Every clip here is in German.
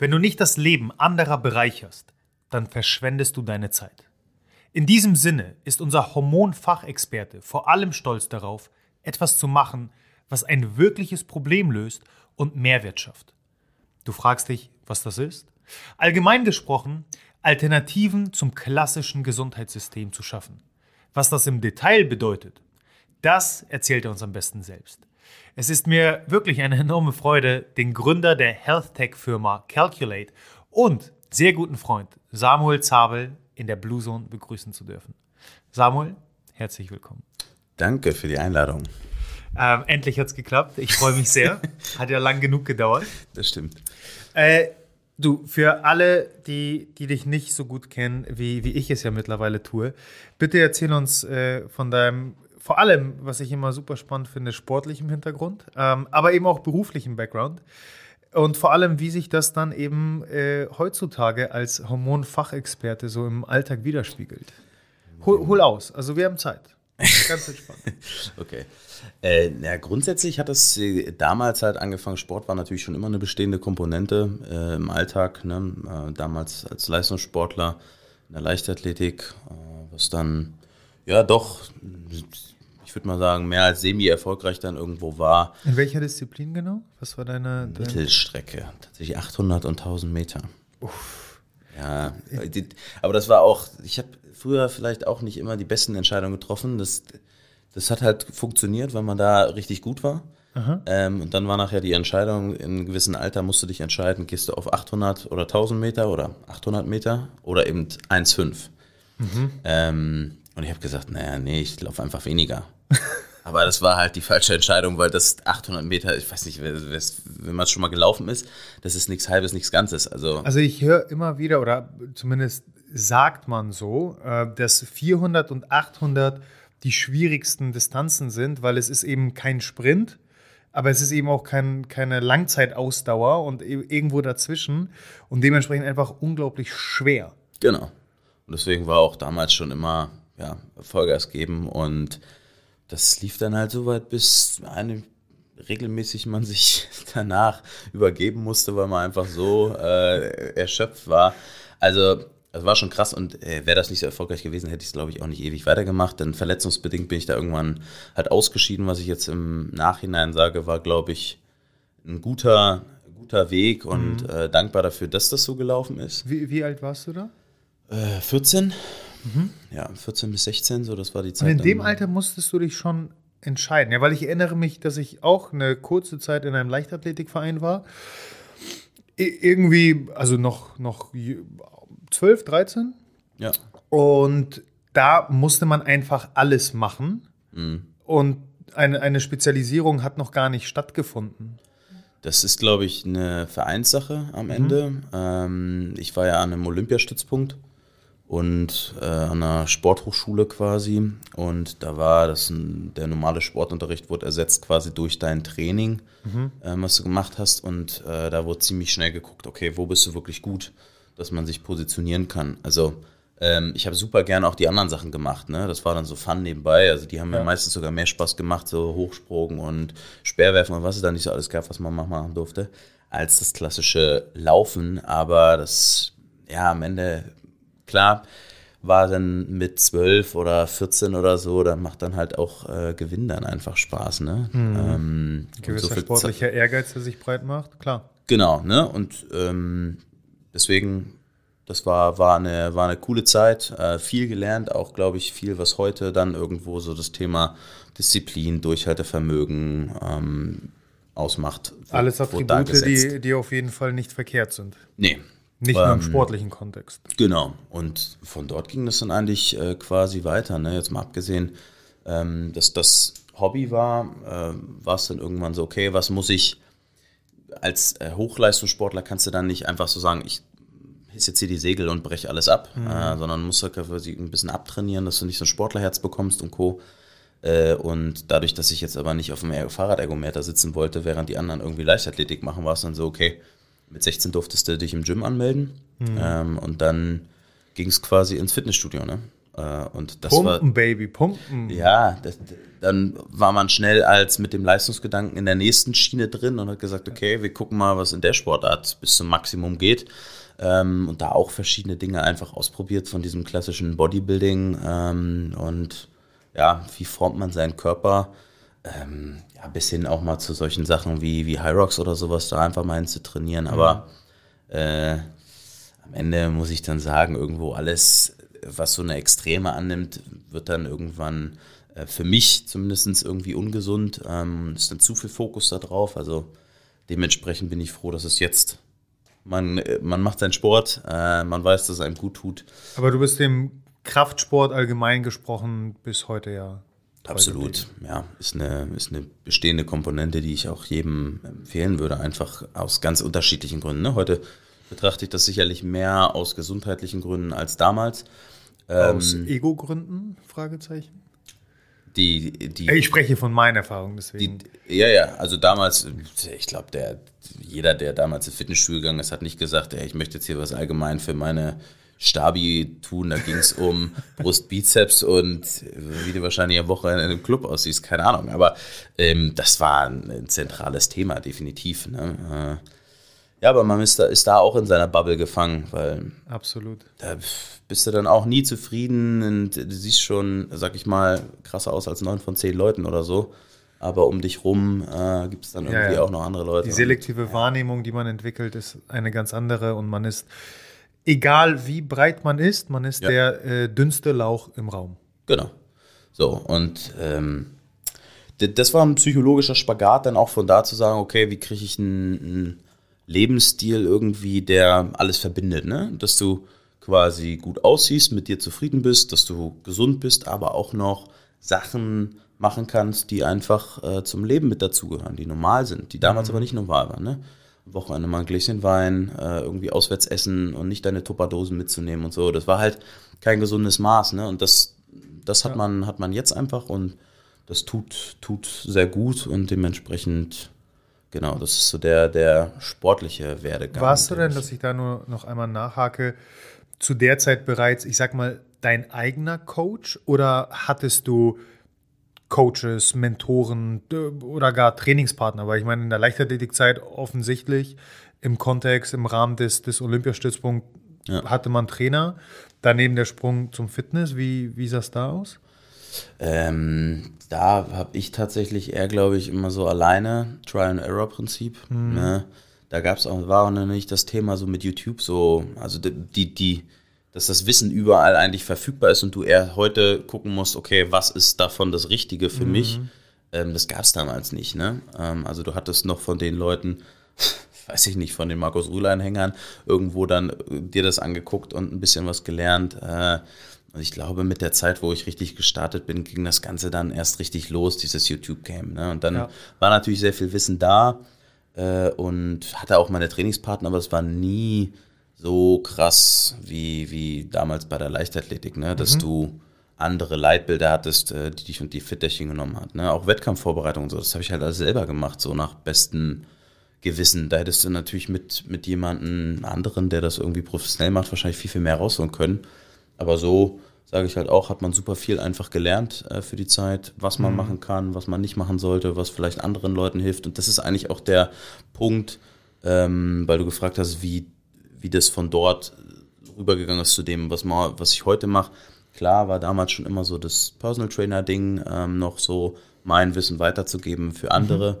Wenn du nicht das Leben anderer bereicherst, dann verschwendest du deine Zeit. In diesem Sinne ist unser Hormonfachexperte vor allem stolz darauf, etwas zu machen, was ein wirkliches Problem löst und Mehrwert schafft. Du fragst dich, was das ist? Allgemein gesprochen, Alternativen zum klassischen Gesundheitssystem zu schaffen. Was das im Detail bedeutet, das erzählt er uns am besten selbst. Es ist mir wirklich eine enorme Freude, den Gründer der Health Tech Firma Calculate und sehr guten Freund Samuel Zabel in der Blue Zone begrüßen zu dürfen. Samuel, herzlich willkommen. Danke für die Einladung. Ähm, endlich hat es geklappt. Ich freue mich sehr. Hat ja lang genug gedauert. Das stimmt. Äh, du, für alle, die, die dich nicht so gut kennen, wie, wie ich es ja mittlerweile tue, bitte erzähl uns äh, von deinem, vor allem, was ich immer super spannend finde, sportlichem Hintergrund, ähm, aber eben auch beruflichem Background. Und vor allem, wie sich das dann eben äh, heutzutage als Hormonfachexperte so im Alltag widerspiegelt. Hol, hol aus, also wir haben Zeit. Ganz entspannt. okay. Äh, ja, grundsätzlich hat es äh, damals halt angefangen. Sport war natürlich schon immer eine bestehende Komponente äh, im Alltag. Ne? Äh, damals als Leistungssportler in der Leichtathletik, äh, was dann ja doch, ich würde mal sagen, mehr als semi-erfolgreich dann irgendwo war. In welcher Disziplin genau? Was war deine. deine Mittelstrecke, tatsächlich 800 und 1000 Meter. Uff. Ja, aber das war auch, ich habe früher vielleicht auch nicht immer die besten Entscheidungen getroffen. Das, das hat halt funktioniert, weil man da richtig gut war. Ähm, und dann war nachher die Entscheidung, in einem gewissen Alter musst du dich entscheiden, gehst du auf 800 oder 1000 Meter oder 800 Meter oder eben 1,5. Mhm. Ähm, und ich habe gesagt, naja, nee, ich laufe einfach weniger. Aber das war halt die falsche Entscheidung, weil das 800 Meter, ich weiß nicht, wenn man schon mal gelaufen ist, das ist nichts Halbes, nichts Ganzes. Also, also ich höre immer wieder, oder zumindest sagt man so, äh, dass 400 und 800 die schwierigsten Distanzen sind, weil es ist eben kein Sprint, aber es ist eben auch kein, keine Langzeitausdauer und e-, irgendwo dazwischen und dementsprechend einfach unglaublich schwer. Genau. Und deswegen war auch damals schon immer ja, Vollgas geben und das lief dann halt so weit, bis eine, regelmäßig man sich danach übergeben musste, weil man einfach so äh, erschöpft war. Also das war schon krass und äh, wäre das nicht so erfolgreich gewesen, hätte ich es, glaube ich, auch nicht ewig weitergemacht. Denn verletzungsbedingt bin ich da irgendwann halt ausgeschieden. Was ich jetzt im Nachhinein sage, war, glaube ich, ein guter, guter Weg und mhm. äh, dankbar dafür, dass das so gelaufen ist. Wie, wie alt warst du da? Äh, 14. Mhm. Ja, 14 bis 16, so das war die Zeit. Und in dem Alter musstest du dich schon entscheiden. Ja, weil ich erinnere mich, dass ich auch eine kurze Zeit in einem Leichtathletikverein war. irgendwie, also noch, noch 12, 13. Ja. Und da musste man einfach alles machen. Mhm. Und eine, eine Spezialisierung hat noch gar nicht stattgefunden. Das ist, glaube ich, eine Vereinssache am mhm. Ende. Ähm, ich war ja an einem Olympiastützpunkt und äh, an einer Sporthochschule quasi. Und da war das ein, der normale Sportunterricht wurde ersetzt quasi durch dein Training, mhm. äh, was du gemacht hast. Und äh, da wurde ziemlich schnell geguckt, okay, wo bist du wirklich gut? dass man sich positionieren kann. Also ähm, ich habe super gerne auch die anderen Sachen gemacht. Ne? Das war dann so Fun nebenbei. Also die haben ja. mir meistens sogar mehr Spaß gemacht, so Hochsprung und Speerwerfen und was es da nicht so alles gab, was man machen durfte, als das klassische Laufen. Aber das, ja, am Ende, klar, war dann mit 12 oder 14 oder so, da macht dann halt auch äh, Gewinn dann einfach Spaß. Ne? Mhm. Ähm, Gewisser so sportlicher Ehrgeiz, der sich breit macht, klar. Genau, ne? Und ähm, deswegen das war, war, eine, war eine coole Zeit, äh, viel gelernt, auch glaube ich viel, was heute dann irgendwo so das Thema Disziplin, Durchhaltevermögen ähm, ausmacht. Alles Attribute, die, die auf jeden Fall nicht verkehrt sind. Nee. Nicht nur im ähm, sportlichen Kontext. Genau. Und von dort ging das dann eigentlich äh, quasi weiter. Ne? Jetzt mal abgesehen, ähm, dass das Hobby war, äh, war es dann irgendwann so, okay, was muss ich als äh, Hochleistungssportler kannst du dann nicht einfach so sagen, ich hisse jetzt hier die Segel und breche alles ab, mhm. äh, sondern musst halt quasi ein bisschen abtrainieren, dass du nicht so ein Sportlerherz bekommst und Co. Äh, und dadurch, dass ich jetzt aber nicht auf dem Fahrradergometer sitzen wollte, während die anderen irgendwie Leichtathletik machen, war es dann so, okay, mit 16 durftest du dich im Gym anmelden mhm. ähm, und dann ging es quasi ins Fitnessstudio, ne? Äh, und das pumpen, war, Baby, pumpen. Ja, das, dann war man schnell als mit dem Leistungsgedanken in der nächsten Schiene drin und hat gesagt, okay, wir gucken mal, was in der Sportart bis zum Maximum geht. Ähm, und da auch verschiedene Dinge einfach ausprobiert von diesem klassischen Bodybuilding ähm, und ja, wie formt man seinen Körper, ähm, ja, bis hin auch mal zu solchen Sachen wie, wie High Rocks oder sowas, da einfach mal hin zu trainieren. Aber mhm. äh, am Ende muss ich dann sagen, irgendwo alles was so eine Extreme annimmt, wird dann irgendwann äh, für mich zumindest irgendwie ungesund. Ähm, ist dann zu viel Fokus da drauf. Also dementsprechend bin ich froh, dass es jetzt man, äh, man macht seinen Sport, äh, man weiß, dass es einem gut tut. Aber du bist dem Kraftsport allgemein gesprochen bis heute ja. Absolut, ja. Ist eine, ist eine bestehende Komponente, die ich auch jedem empfehlen würde, einfach aus ganz unterschiedlichen Gründen. Ne? Heute betrachte ich das sicherlich mehr aus gesundheitlichen Gründen als damals. Aus ähm, Ego-Gründen? Fragezeichen. Die, die, ich spreche von meiner Erfahrung, deswegen. Die, ja, ja, also damals, ich glaube, der, jeder, der damals ins Fitnessstudio gegangen ist, hat nicht gesagt, ey, ich möchte jetzt hier was allgemein für meine Stabi tun. Da ging es um Brust, Bizeps und wie du wahrscheinlich am Wochenende in einem Club aussiehst, keine Ahnung. Aber ähm, das war ein, zentrales Thema, definitiv. Ne? Äh, ja, aber man ist da, ist da auch in seiner Bubble gefangen, weil. Absolut. Da bist du dann auch nie zufrieden und du siehst schon, sag ich mal, krasser aus als neun von zehn Leuten oder so. Aber um dich rum äh, gibt es dann irgendwie ja, ja. auch noch andere Leute. Die selektive Wahrnehmung, die man entwickelt, ist eine ganz andere und man ist, egal wie breit man ist, man ist ja. der äh, dünnste Lauch im Raum. Genau. So, und ähm, das war ein psychologischer Spagat, dann auch von da zu sagen, okay, wie kriege ich einen Lebensstil irgendwie, der alles verbindet, ne? Dass du quasi gut aussiehst, mit dir zufrieden bist, dass du gesund bist, aber auch noch Sachen machen kannst, die einfach äh, zum Leben mit dazugehören, die normal sind, die damals mhm. aber nicht normal waren, ne? Wochenende mal ein Gläschen Wein, äh, irgendwie auswärts essen und nicht deine Tupperdosen mitzunehmen und so. Das war halt kein gesundes Maß, ne? Und das, das hat ja. man, hat man jetzt einfach und das tut, tut sehr gut und dementsprechend Genau, das ist so der, der sportliche Werdegang. Warst du denn, dass ich da nur noch einmal nachhake, zu der Zeit bereits, ich sag mal, dein eigener Coach oder hattest du Coaches, Mentoren oder gar Trainingspartner? Weil ich meine, in der Leichtathletikzeit offensichtlich im Kontext, im Rahmen des, des Olympiastützpunkts ja. hatte man Trainer. Daneben der Sprung zum Fitness, wie, wie sah es da aus? Ähm, da habe ich tatsächlich eher, glaube ich, immer so alleine Trial-and-Error-Prinzip. Mhm. Ne? Da gab es auch, war auch noch nicht das Thema so mit YouTube so, also die, die, dass das Wissen überall eigentlich verfügbar ist und du eher heute gucken musst, okay, was ist davon das Richtige für mhm. mich? Ähm, das gab es damals nicht, ne? Ähm, also du hattest noch von den Leuten, weiß ich nicht, von den Markus Rühle-Anhängern irgendwo dann äh, dir das angeguckt und ein bisschen was gelernt. Äh, und ich glaube, mit der Zeit, wo ich richtig gestartet bin, ging das Ganze dann erst richtig los, dieses YouTube-Game. Ne? Und dann ja. war natürlich sehr viel Wissen da äh, und hatte auch meine Trainingspartner, aber es war nie so krass wie, wie damals bei der Leichtathletik, ne? dass mhm. du andere Leitbilder hattest, äh, die dich und die Fitterchen genommen hat. Ne? Auch Wettkampfvorbereitung und so, das habe ich halt alles selber gemacht, so nach bestem Gewissen. Da hättest du natürlich mit, mit jemandem anderen, der das irgendwie professionell macht, wahrscheinlich viel, viel mehr rausholen können. Aber so sage ich halt auch, hat man super viel einfach gelernt äh, für die Zeit, was man mhm. machen kann, was man nicht machen sollte, was vielleicht anderen Leuten hilft. Und das ist eigentlich auch der Punkt, ähm, weil du gefragt hast, wie, wie das von dort rübergegangen ist zu dem, was, man, was ich heute mache. Klar war damals schon immer so das Personal Trainer-Ding, ähm, noch so mein Wissen weiterzugeben für andere. Mhm.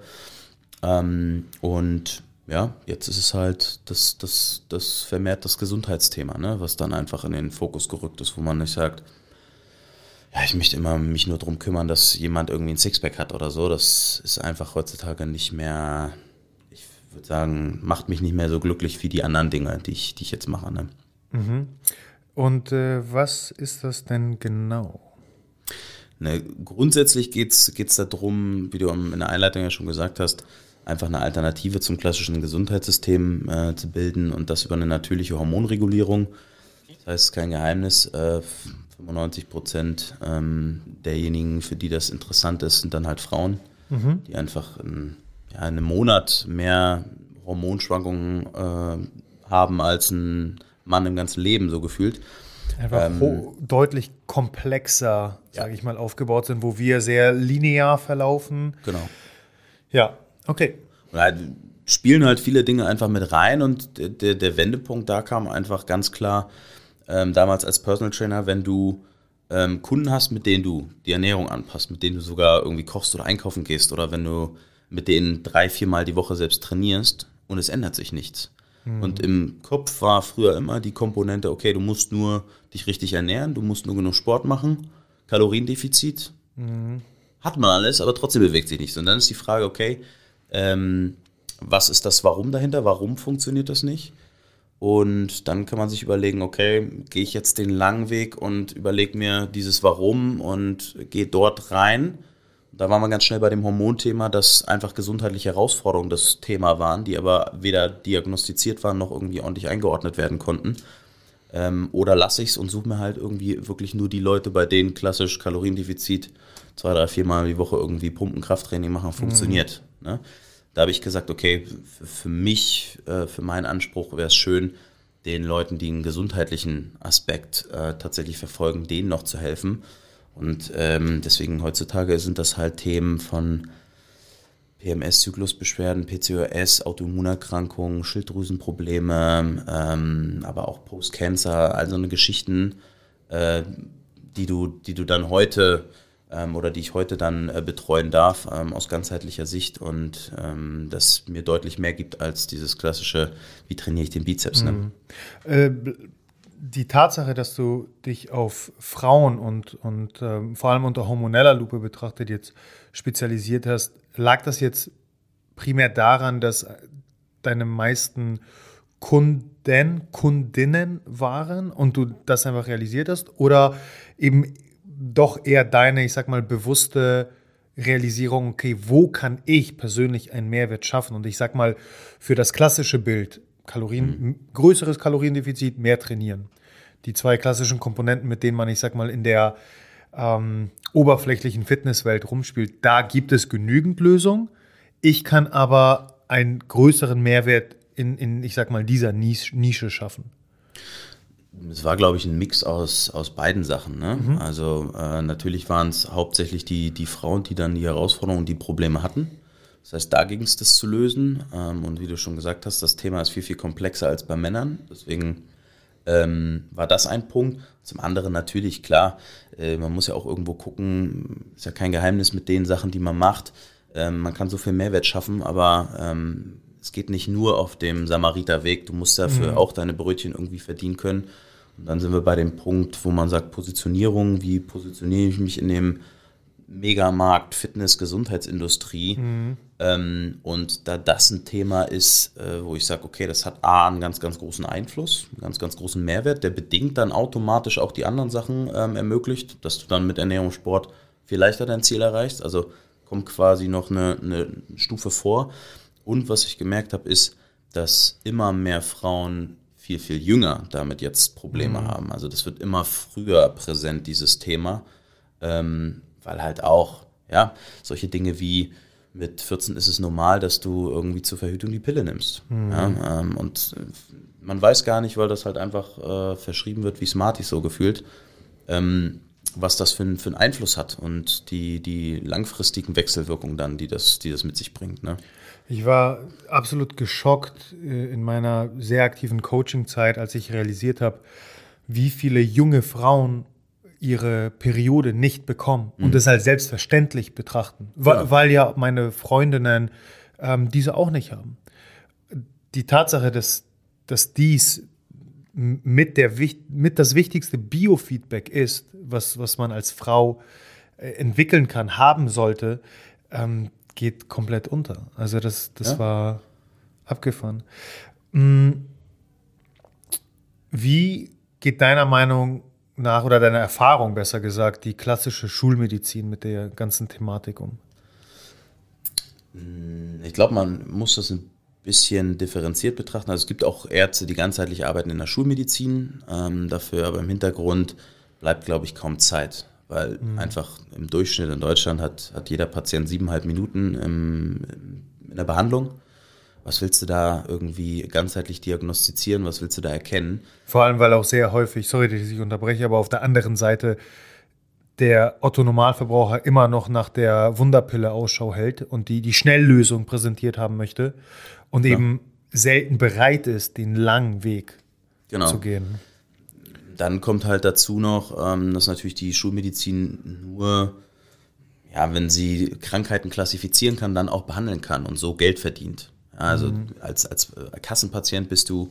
Ähm, und ja, jetzt ist es halt das, das, das vermehrt das Gesundheitsthema, ne, was dann einfach in den Fokus gerückt ist, wo man nicht sagt, ja, ich möchte immer mich nur darum kümmern, dass jemand irgendwie ein Sixpack hat oder so. Das ist einfach heutzutage nicht mehr, würde sagen, macht mich nicht mehr so glücklich wie die anderen Dinge, die ich, die ich jetzt mache. Ne? Mhm. Und äh, was ist das denn genau? Ne, grundsätzlich geht es darum, wie du in der Einleitung ja schon gesagt hast, einfach eine Alternative zum klassischen Gesundheitssystem äh, zu bilden und das über eine natürliche Hormonregulierung. Das heißt, kein Geheimnis, äh, 95 Prozent ähm, derjenigen, für die das interessant ist, sind dann halt Frauen, mhm. die einfach in, ja, in einem Monat mehr Hormonschwankungen äh, haben als ein Mann im ganzen Leben, so gefühlt. Einfach ähm, deutlich komplexer, sage ja. ich mal, aufgebaut sind, wo wir sehr linear verlaufen. Genau. Ja, okay. Und halt spielen halt viele Dinge einfach mit rein und der, der Wendepunkt da kam einfach ganz klar, ähm, damals als Personal Trainer, wenn du ähm, Kunden hast, mit denen du die Ernährung anpasst, mit denen du sogar irgendwie kochst oder einkaufen gehst oder wenn du mit denen drei, viermal die Woche selbst trainierst und es ändert sich nichts. Mhm. Und im Kopf war früher immer die Komponente, okay, du musst nur dich richtig ernähren, du musst nur genug Sport machen, Kaloriendefizit. Mhm. Hat man alles, aber trotzdem bewegt sich nichts. Und dann ist die Frage, okay, ähm, was ist das Warum dahinter? Warum funktioniert das nicht? Und dann kann man sich überlegen, okay, gehe ich jetzt den langen Weg und überlege mir dieses Warum und gehe dort rein. Da waren wir ganz schnell bei dem Hormonthema, dass einfach gesundheitliche Herausforderungen das Thema waren, die aber weder diagnostiziert waren noch irgendwie ordentlich eingeordnet werden konnten. Ähm, oder lasse ich es und suche mir halt irgendwie wirklich nur die Leute, bei denen klassisch Kaloriendefizit zwei, drei, vier Mal die Woche irgendwie Pumpen, Krafttraining machen, funktioniert. Mhm. Ne? da habe ich gesagt, okay, für mich, äh, für meinen Anspruch wäre es schön, den Leuten, die einen gesundheitlichen Aspekt äh, tatsächlich verfolgen, denen noch zu helfen. Und ähm, deswegen heutzutage sind das halt Themen von PMS-Zyklusbeschwerden, PCOS, Autoimmunerkrankungen, Schilddrüsenprobleme, ähm, aber auch Post-Cancer, all so eine Geschichten, äh, die, du, die du dann heute ähm, oder die ich heute dann äh, betreuen darf ähm, aus ganzheitlicher Sicht und ähm, das mir deutlich mehr gibt als dieses klassische, wie trainiere ich den Bizeps. Ne? Mhm. Äh, die Tatsache, dass du dich auf Frauen und, und ähm, vor allem unter hormoneller Lupe betrachtet jetzt spezialisiert hast, lag das jetzt primär daran, dass deine meisten Kunden, Kundinnen waren und du das einfach realisiert hast? Oder eben doch eher deine, ich sag mal, bewusste Realisierung, okay, wo kann ich persönlich einen Mehrwert schaffen? Und ich sag mal, für das klassische Bild, Kalorien, mhm. größeres Kaloriendefizit, mehr trainieren. Die zwei klassischen Komponenten, mit denen man, ich sag mal, in der ähm, oberflächlichen Fitnesswelt rumspielt, da gibt es genügend Lösungen. Ich kann aber einen größeren Mehrwert in, in ich sag mal, dieser Nische schaffen es war, glaube ich, ein Mix aus, aus beiden Sachen. Ne? Mhm. Also äh, natürlich waren es hauptsächlich die, die Frauen, die dann die Herausforderungen und die Probleme hatten. Das heißt, da ging es das zu lösen. Ähm, und wie du schon gesagt hast, das Thema ist viel, viel komplexer als bei Männern. Deswegen ähm, war das ein Punkt. Zum anderen natürlich, klar, äh, man muss ja auch irgendwo gucken, ist ja kein Geheimnis mit den Sachen, die man macht. Ähm, man kann so viel Mehrwert schaffen, aber ähm, es geht nicht nur auf dem Samariterweg, du musst dafür mhm. auch deine Brötchen irgendwie verdienen können. Und dann sind wir bei dem Punkt, wo man sagt, Positionierung, wie positioniere ich mich in dem Megamarkt Fitness, Gesundheitsindustrie. Mhm. Ähm, und da das ein Thema ist, äh, wo ich sage, okay, das hat A, einen ganz, ganz großen Einfluss, einen ganz, ganz großen Mehrwert, der bedingt dann automatisch auch die anderen Sachen ähm, ermöglicht, dass du dann mit Ernährung Sport viel leichter dein Ziel erreichst. Also kommt quasi noch eine, eine Stufe vor. Und was ich gemerkt habe, ist, dass immer mehr Frauen viel, viel jünger damit jetzt Probleme mhm. haben. Also das wird immer früher präsent, dieses Thema, ähm, weil halt auch, ja, solche Dinge wie mit 14 ist es normal, dass du irgendwie zur Verhütung die Pille nimmst. Mhm. Ja, ähm, und man weiß gar nicht, weil das halt einfach äh, verschrieben wird, wie Smarties so gefühlt, ähm, was das für, für einen Einfluss hat und die, die langfristigen Wechselwirkungen dann, die das, die das mit sich bringt. Ne? Ich war absolut geschockt äh, in meiner sehr aktiven Coaching-Zeit, als ich realisiert habe, wie viele junge Frauen ihre Periode nicht bekommen mhm. und es als selbstverständlich betrachten, weil ja, weil ja meine Freundinnen ähm, diese auch nicht haben. die Tatsache, dass, dass dies mit, der, mit das wichtigste Biofeedback ist, was, was man als Frau äh, entwickeln kann, haben sollte, ähm, geht komplett unter. Also das, das ja. war abgefahren. Hm, wie geht deiner Meinung nach oder deiner Erfahrung besser gesagt die klassische Schulmedizin mit der ganzen Thematik um? Hm, ich glaube, man muss das ein bisschen differenziert betrachten. Also es gibt auch Ärzte, die ganzheitlich arbeiten in der Schulmedizin. Ähm, dafür aber im Hintergrund bleibt, glaube ich, kaum Zeit, weil mhm. einfach im Durchschnitt in Deutschland hat, hat jeder Patient siebeneinhalb Minuten im, in der Behandlung. Was willst du da irgendwie ganzheitlich diagnostizieren? Was willst du da erkennen? Vor allem, weil auch sehr häufig, sorry, dass ich unterbreche, aber auf der anderen Seite der Otto-Normalverbraucher immer noch nach der Wunderpille Ausschau hält und die die Schnelllösung präsentiert haben möchte und ja. eben selten bereit ist, den langen Weg genau. zu gehen. Dann kommt halt dazu noch, ähm, dass natürlich die Schulmedizin nur, ja, wenn sie Krankheiten klassifizieren kann, dann auch behandeln kann und so Geld verdient. Also mhm. als, als Kassenpatient bist du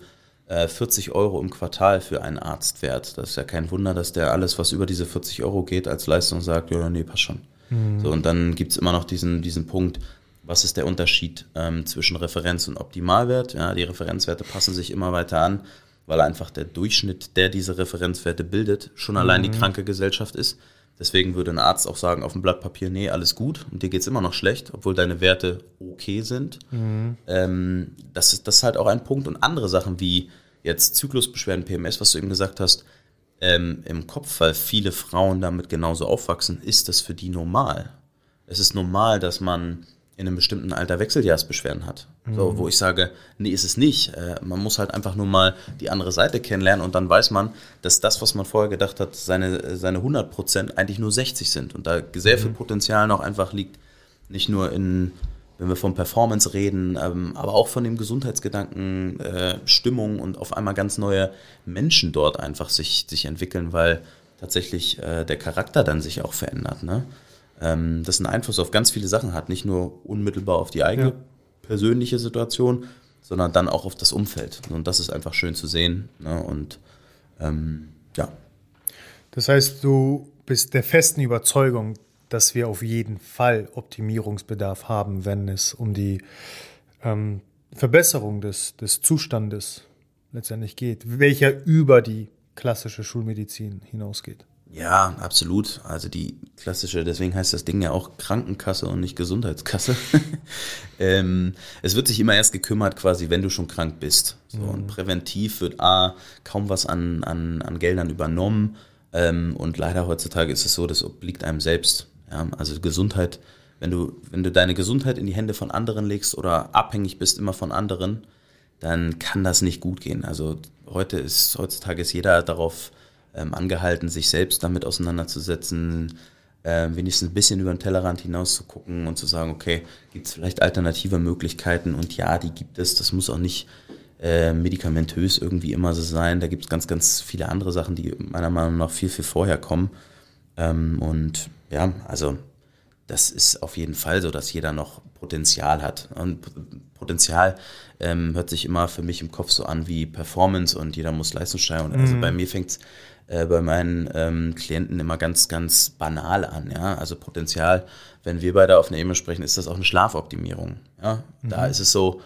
40 äh, Euro im Quartal für einen Arzt wert. Das ist ja kein Wunder, dass der alles, was über diese 40 Euro geht, als Leistung sagt, ja, nee, passt schon. Mhm. So, und dann gibt es immer noch diesen, diesen Punkt, was ist der Unterschied ähm, zwischen Referenz und Optimalwert? Ja, die Referenzwerte passen sich immer weiter an, weil einfach der Durchschnitt, der diese Referenzwerte bildet, schon allein die mhm. kranke Gesellschaft ist. Deswegen würde ein Arzt auch sagen auf dem Blatt Papier, nee, alles gut und dir geht es immer noch schlecht, obwohl deine Werte okay sind. Mhm. Ähm, das, ist, das ist halt auch ein Punkt. Und andere Sachen wie jetzt Zyklusbeschwerden, PMS, was du eben gesagt hast, ähm, im Kopf, weil viele Frauen damit genauso aufwachsen, ist das für die normal. Es ist normal, dass man in einem bestimmten Alter Wechseljahrsbeschwerden hat. Mhm. So, wo ich sage, nee, ist es nicht. Äh, man muss halt einfach nur mal die andere Seite kennenlernen und dann weiß man, dass das, was man vorher gedacht hat, seine, seine 100 Prozent eigentlich nur 60 sind und da sehr viel mhm. Potenzial noch einfach liegt, nicht nur in, wenn wir von Performance reden, ähm, aber auch von dem Gesundheitsgedanken, äh, Stimmung und auf einmal ganz neue Menschen dort einfach sich, sich entwickeln, weil tatsächlich äh, der Charakter dann sich auch verändert. Ne? Ähm, das einen Einfluss auf ganz viele Sachen hat, nicht nur unmittelbar auf die eigene ja. persönliche Situation, sondern dann auch auf das Umfeld. Und das ist einfach schön zu sehen. Ne? Und ähm, ja. Das heißt, du bist der festen Überzeugung, dass wir auf jeden Fall Optimierungsbedarf haben, wenn es um die ähm, Verbesserung des, des Zustandes letztendlich geht, welcher über die klassische Schulmedizin hinausgeht. Ja, absolut. Also die klassische, deswegen heißt das Ding ja auch Krankenkasse und nicht Gesundheitskasse. ähm, es wird sich immer erst gekümmert, quasi, wenn du schon krank bist. So, mhm. Und präventiv wird A, kaum was an, an, an Geldern übernommen. Ähm, und leider heutzutage ist es so, das obliegt einem selbst. Ja? Also Gesundheit, wenn du, wenn du deine Gesundheit in die Hände von anderen legst oder abhängig bist immer von anderen, dann kann das nicht gut gehen. Also heute ist, heutzutage ist jeder darauf ähm, angehalten, sich selbst damit auseinanderzusetzen, äh, wenigstens ein bisschen über den Tellerrand hinaus zu gucken und zu sagen, okay, gibt es vielleicht alternative Möglichkeiten? Und ja, die gibt es. Das muss auch nicht äh, medikamentös irgendwie immer so sein. Da gibt es ganz, ganz viele andere Sachen, die meiner Meinung nach viel, viel vorher kommen. Ähm, und ja, also das ist auf jeden Fall so, dass jeder noch Potenzial hat. Und Potenzial ähm, hört sich immer für mich im Kopf so an wie Performance und jeder muss Leistungssteigerung. Also mhm. bei mir fängt es äh, bei meinen ähm, Klienten immer ganz, ganz banal an. Ja? Also Potenzial, wenn wir beide auf einer Ebene sprechen, ist das auch eine Schlafoptimierung. Ja? Mhm. Da ist es so,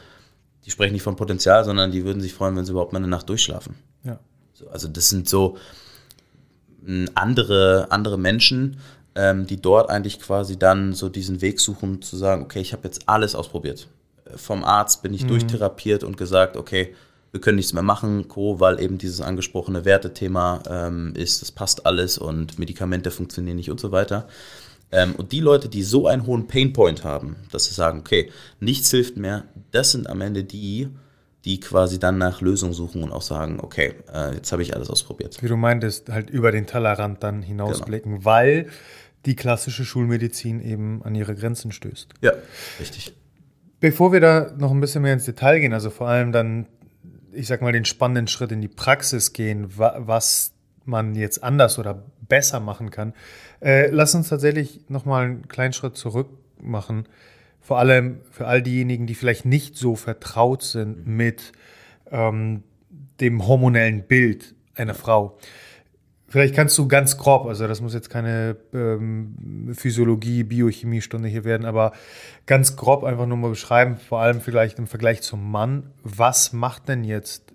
die sprechen nicht von Potenzial, sondern die würden sich freuen, wenn sie überhaupt mal eine Nacht durchschlafen. Ja. So, also das sind so andere, andere Menschen, ähm, die dort eigentlich quasi dann so diesen Weg suchen, zu sagen, okay, ich habe jetzt alles ausprobiert. Vom Arzt bin ich mhm. durchtherapiert und gesagt, okay, wir können nichts mehr machen, Co., weil eben dieses angesprochene Wertethema ähm, ist, das passt alles und Medikamente funktionieren nicht und so weiter. Ähm, und die Leute, die so einen hohen Painpoint haben, dass sie sagen, okay, nichts hilft mehr, das sind am Ende die, die quasi dann nach Lösungen suchen und auch sagen, okay, äh, jetzt habe ich alles ausprobiert. Wie du meintest, halt über den Tellerrand dann hinausblicken, genau. weil die klassische Schulmedizin eben an ihre Grenzen stößt. Ja, richtig. Bevor wir da noch ein bisschen mehr ins Detail gehen, also vor allem dann ich sag mal, den spannenden Schritt in die Praxis gehen, was man jetzt anders oder besser machen kann. Äh, lass uns tatsächlich nochmal einen kleinen Schritt zurück machen. vor allem für all diejenigen, die vielleicht nicht so vertraut sind mit ähm, dem hormonellen Bild einer Frau. Vielleicht kannst du ganz grob, also das muss jetzt keine ähm, Physiologie, Biochemie-Stunde hier werden, aber ganz grob einfach nur mal beschreiben, vor allem vielleicht im Vergleich zum Mann, was macht denn jetzt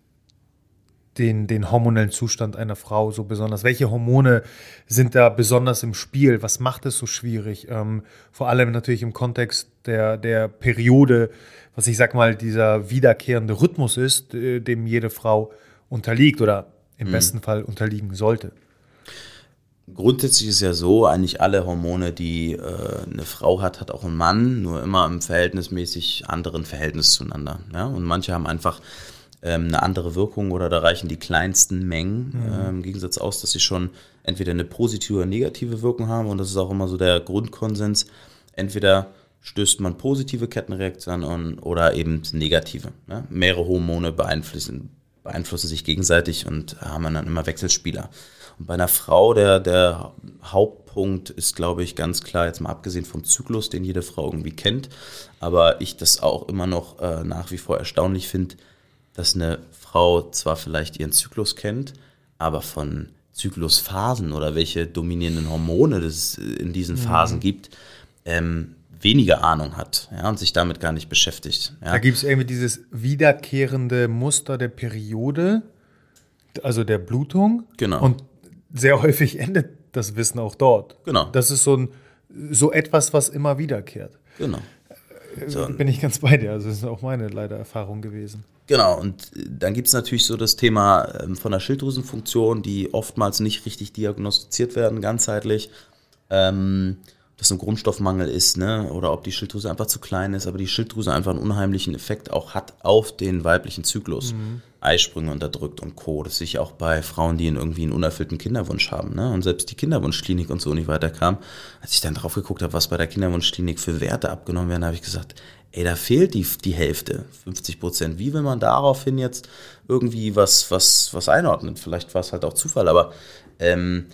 den, den hormonellen Zustand einer Frau so besonders? Welche Hormone sind da besonders im Spiel? Was macht es so schwierig? Ähm, vor allem natürlich im Kontext der, der Periode, was ich sag mal, dieser wiederkehrende Rhythmus ist, äh, dem jede Frau unterliegt oder im mhm. besten Fall unterliegen sollte. Grundsätzlich ist ja so, eigentlich alle Hormone, die äh, eine Frau hat, hat auch ein Mann, nur immer im verhältnismäßig anderen Verhältnis zueinander. Ja? Und manche haben einfach ähm, eine andere Wirkung oder da reichen die kleinsten Mengen mhm. äh, im Gegensatz aus, dass sie schon entweder eine positive oder negative Wirkung haben. Und das ist auch immer so der Grundkonsens. Entweder stößt man positive Kettenreaktionen an oder eben negative. Ja? Mehrere Hormone beeinflussen, beeinflussen sich gegenseitig und haben dann immer Wechselspieler. Und bei einer Frau, der, der Hauptpunkt ist, glaube ich, ganz klar, jetzt mal abgesehen vom Zyklus, den jede Frau irgendwie kennt, aber ich das auch immer noch äh, nach wie vor erstaunlich finde, dass eine Frau zwar vielleicht ihren Zyklus kennt, aber von Zyklusphasen oder welche dominierenden Hormone es in diesen mhm. Phasen mhm. gibt, ähm, weniger Ahnung hat ja, und sich damit gar nicht beschäftigt. Ja. Da gibt es irgendwie dieses wiederkehrende Muster der Periode, also der Blutung. Genau. Und sehr häufig endet das Wissen auch dort. Genau. Das ist so, ein, so etwas, was immer wiederkehrt. Genau. Äh, so. Bin ich ganz bei dir. Also, das ist auch meine leider Erfahrung gewesen. Genau, und dann gibt es natürlich so das Thema ähm, von der Schilddrüsenfunktion, die oftmals nicht richtig diagnostiziert werden, ganzheitlich. Ähm, das ein Grundstoffmangel ist, ne? oder ob die Schilddrüse einfach zu klein ist, aber die Schilddrüse einfach einen unheimlichen Effekt auch hat auf den weiblichen Zyklus. Mhm. Eisprünge unterdrückt und Co. Das sehe ich auch bei Frauen, die irgendwie einen unerfüllten Kinderwunsch haben. Ne? Und selbst die Kinderwunschklinik und so nicht weiterkam. Als ich dann drauf geguckt habe, was bei der Kinderwunschklinik für Werte abgenommen werden, habe ich gesagt, ey, da fehlt die, die Hälfte, 50 Prozent. Wie will man daraufhin jetzt irgendwie was, was, was einordnen? Vielleicht war es halt auch Zufall, aber ähm,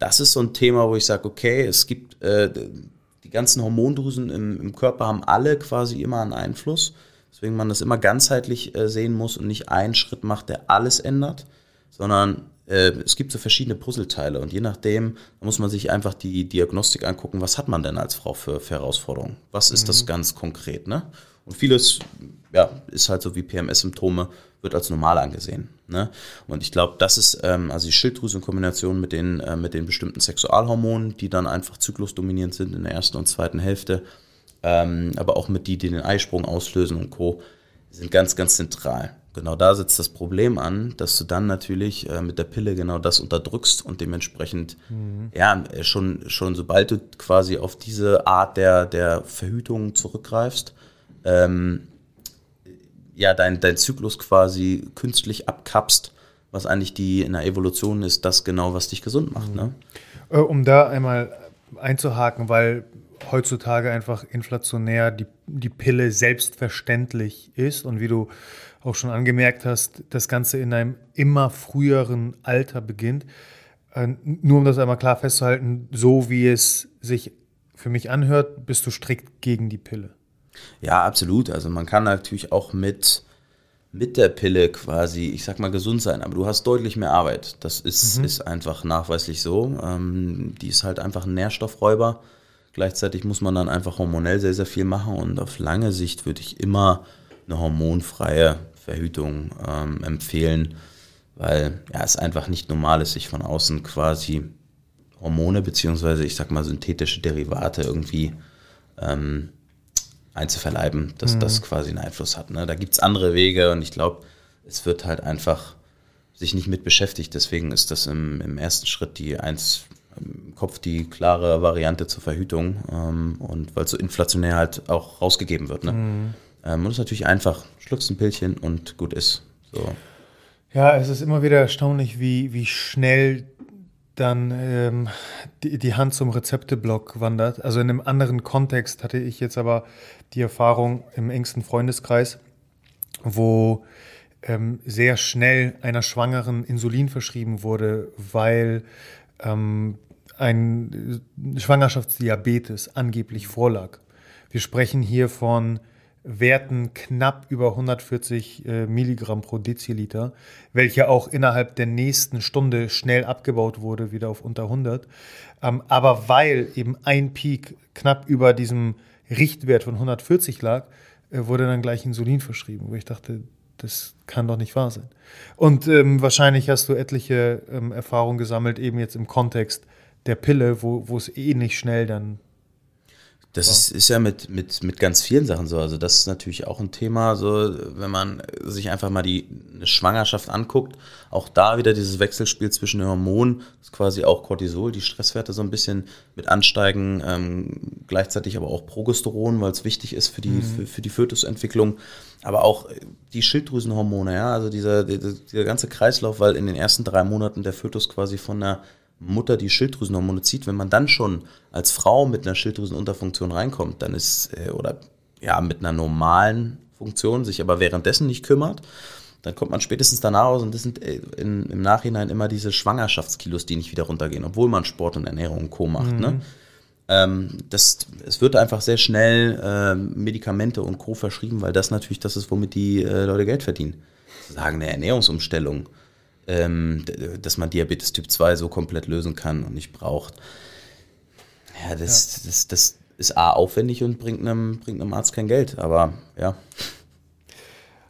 das ist so ein Thema, wo ich sage, okay, es gibt äh, die ganzen Hormondrüsen im, im, Körper haben alle quasi immer einen Einfluss. Deswegen man das immer ganzheitlich äh, sehen muss und nicht einen Schritt macht, der alles ändert, sondern äh, es gibt so verschiedene Puzzleteile und je nachdem muss man sich einfach die Diagnostik angucken, was hat man denn als Frau für, für Herausforderungen? Was ist mhm. das ganz konkret? Ne? Und vieles ja, ist halt so wie PMS-Symptome, wird als normal angesehen. Ne? Und ich glaube, das ist ähm, also die Schilddrüse in Kombination mit den, äh, mit den bestimmten Sexualhormonen, die dann einfach zyklusdominierend sind in der ersten und zweiten Hälfte, ähm, aber auch mit die, die den Eisprung auslösen und Co., sind ganz, ganz zentral. Genau da setzt das Problem an, dass du dann natürlich äh, mit der Pille genau das unterdrückst und dementsprechend, mhm. ja, schon, schon sobald du quasi auf diese Art der, der Verhütung zurückgreifst, ähm, ja, dein, dein Zyklus quasi künstlich abkapst, was eigentlich die in der Evolution ist, das genau, was dich gesund macht. Ne? Äh, um da einmal einzuhaken, weil heutzutage einfach inflationär die, die Pille selbstverständlich ist und wie du auch schon angemerkt hast, das Ganze in einem immer früheren Alter beginnt. Äh, nur um das einmal klar festzuhalten, so wie es sich für mich anhört, bist du strikt gegen die Pille. Ja, absolut. Also man kann natürlich auch mit, mit der Pille quasi, ich sag mal, gesund sein, aber du hast deutlich mehr Arbeit. Das ist, mhm. ist einfach nachweislich so. Ähm, die ist halt einfach ein Nährstoffräuber. Gleichzeitig muss man dann einfach hormonell sehr, sehr viel machen und auf lange Sicht würde ich immer eine hormonfreie Verhütung ähm, empfehlen, weil ja, es einfach nicht normal ist, sich von außen quasi Hormone beziehungsweise ich sag mal synthetische Derivate irgendwie ähm, einzuverleiben, dass mhm. das quasi einen Einfluss hat. Ne? Da gibt es andere Wege und ich glaube, es wird halt einfach sich nicht mit beschäftigt. Deswegen ist das im, im ersten Schritt die eins im Kopf die klare Variante zur Verhütung ähm, und weil es so inflationär halt auch rausgegeben wird. Ne? Mhm. Ähm, und es ist natürlich einfach, schluckst ein Pillchen und gut ist. So. Ja, es ist immer wieder erstaunlich, wie, wie schnell dann ähm, die, die Hand zum Rezepteblock wandert. Also in einem anderen Kontext hatte ich jetzt aber die Erfahrung im engsten Freundeskreis, wo ähm, sehr schnell einer Schwangeren Insulin verschrieben wurde, weil ähm, ein Schwangerschaftsdiabetes angeblich vorlag. Wir sprechen hier von Werten knapp über 140 äh, Milligramm pro Deziliter, welche auch innerhalb der nächsten Stunde schnell abgebaut wurde, wieder auf unter 100. Ähm, aber weil eben ein Peak knapp über diesem Richtwert von 140 lag, äh, wurde dann gleich Insulin verschrieben, wo ich dachte, das kann doch nicht wahr sein. Und ähm, wahrscheinlich hast du etliche ähm, Erfahrungen gesammelt, eben jetzt im Kontext der Pille, wo, es eh nicht schnell dann das ist, ist, ja mit, mit, mit ganz vielen Sachen so. Also das ist natürlich auch ein Thema, so wenn man sich einfach mal die eine Schwangerschaft anguckt, auch da wieder dieses Wechselspiel zwischen den Hormonen, ist quasi auch Cortisol, die Stresswerte so ein bisschen mit ansteigen, ähm, gleichzeitig aber auch Progesteron, weil es wichtig ist für die, mhm. für, für die Fötusentwicklung, aber auch die Schilddrüsenhormone, ja, also dieser, dieser, dieser ganze Kreislauf, weil in den ersten drei Monaten der Fötus quasi von der Mutter die Schilddrüsenhormone zieht, wenn man dann schon als Frau mit einer Schilddrüsenunterfunktion reinkommt, dann ist, äh, oder ja, mit einer normalen Funktion, sich aber währenddessen nicht kümmert, dann kommt man spätestens danach aus und das sind äh, in, im Nachhinein immer diese Schwangerschaftskilos, die nicht wieder runtergehen, obwohl man Sport und Ernährung und Co. macht. Ne? Mhm. Ne? Ähm, das, es wird einfach sehr schnell äh, Medikamente und Co. verschrieben, weil das natürlich das ist, womit die äh, Leute Geld verdienen. Sagen eine Ernährungsumstellung ähm, dass man Diabetes Typ 2 so komplett lösen kann und nicht braucht. Ja, das, ja. das, das ist A aufwendig und bringt einem, bringt einem Arzt kein Geld, aber ja.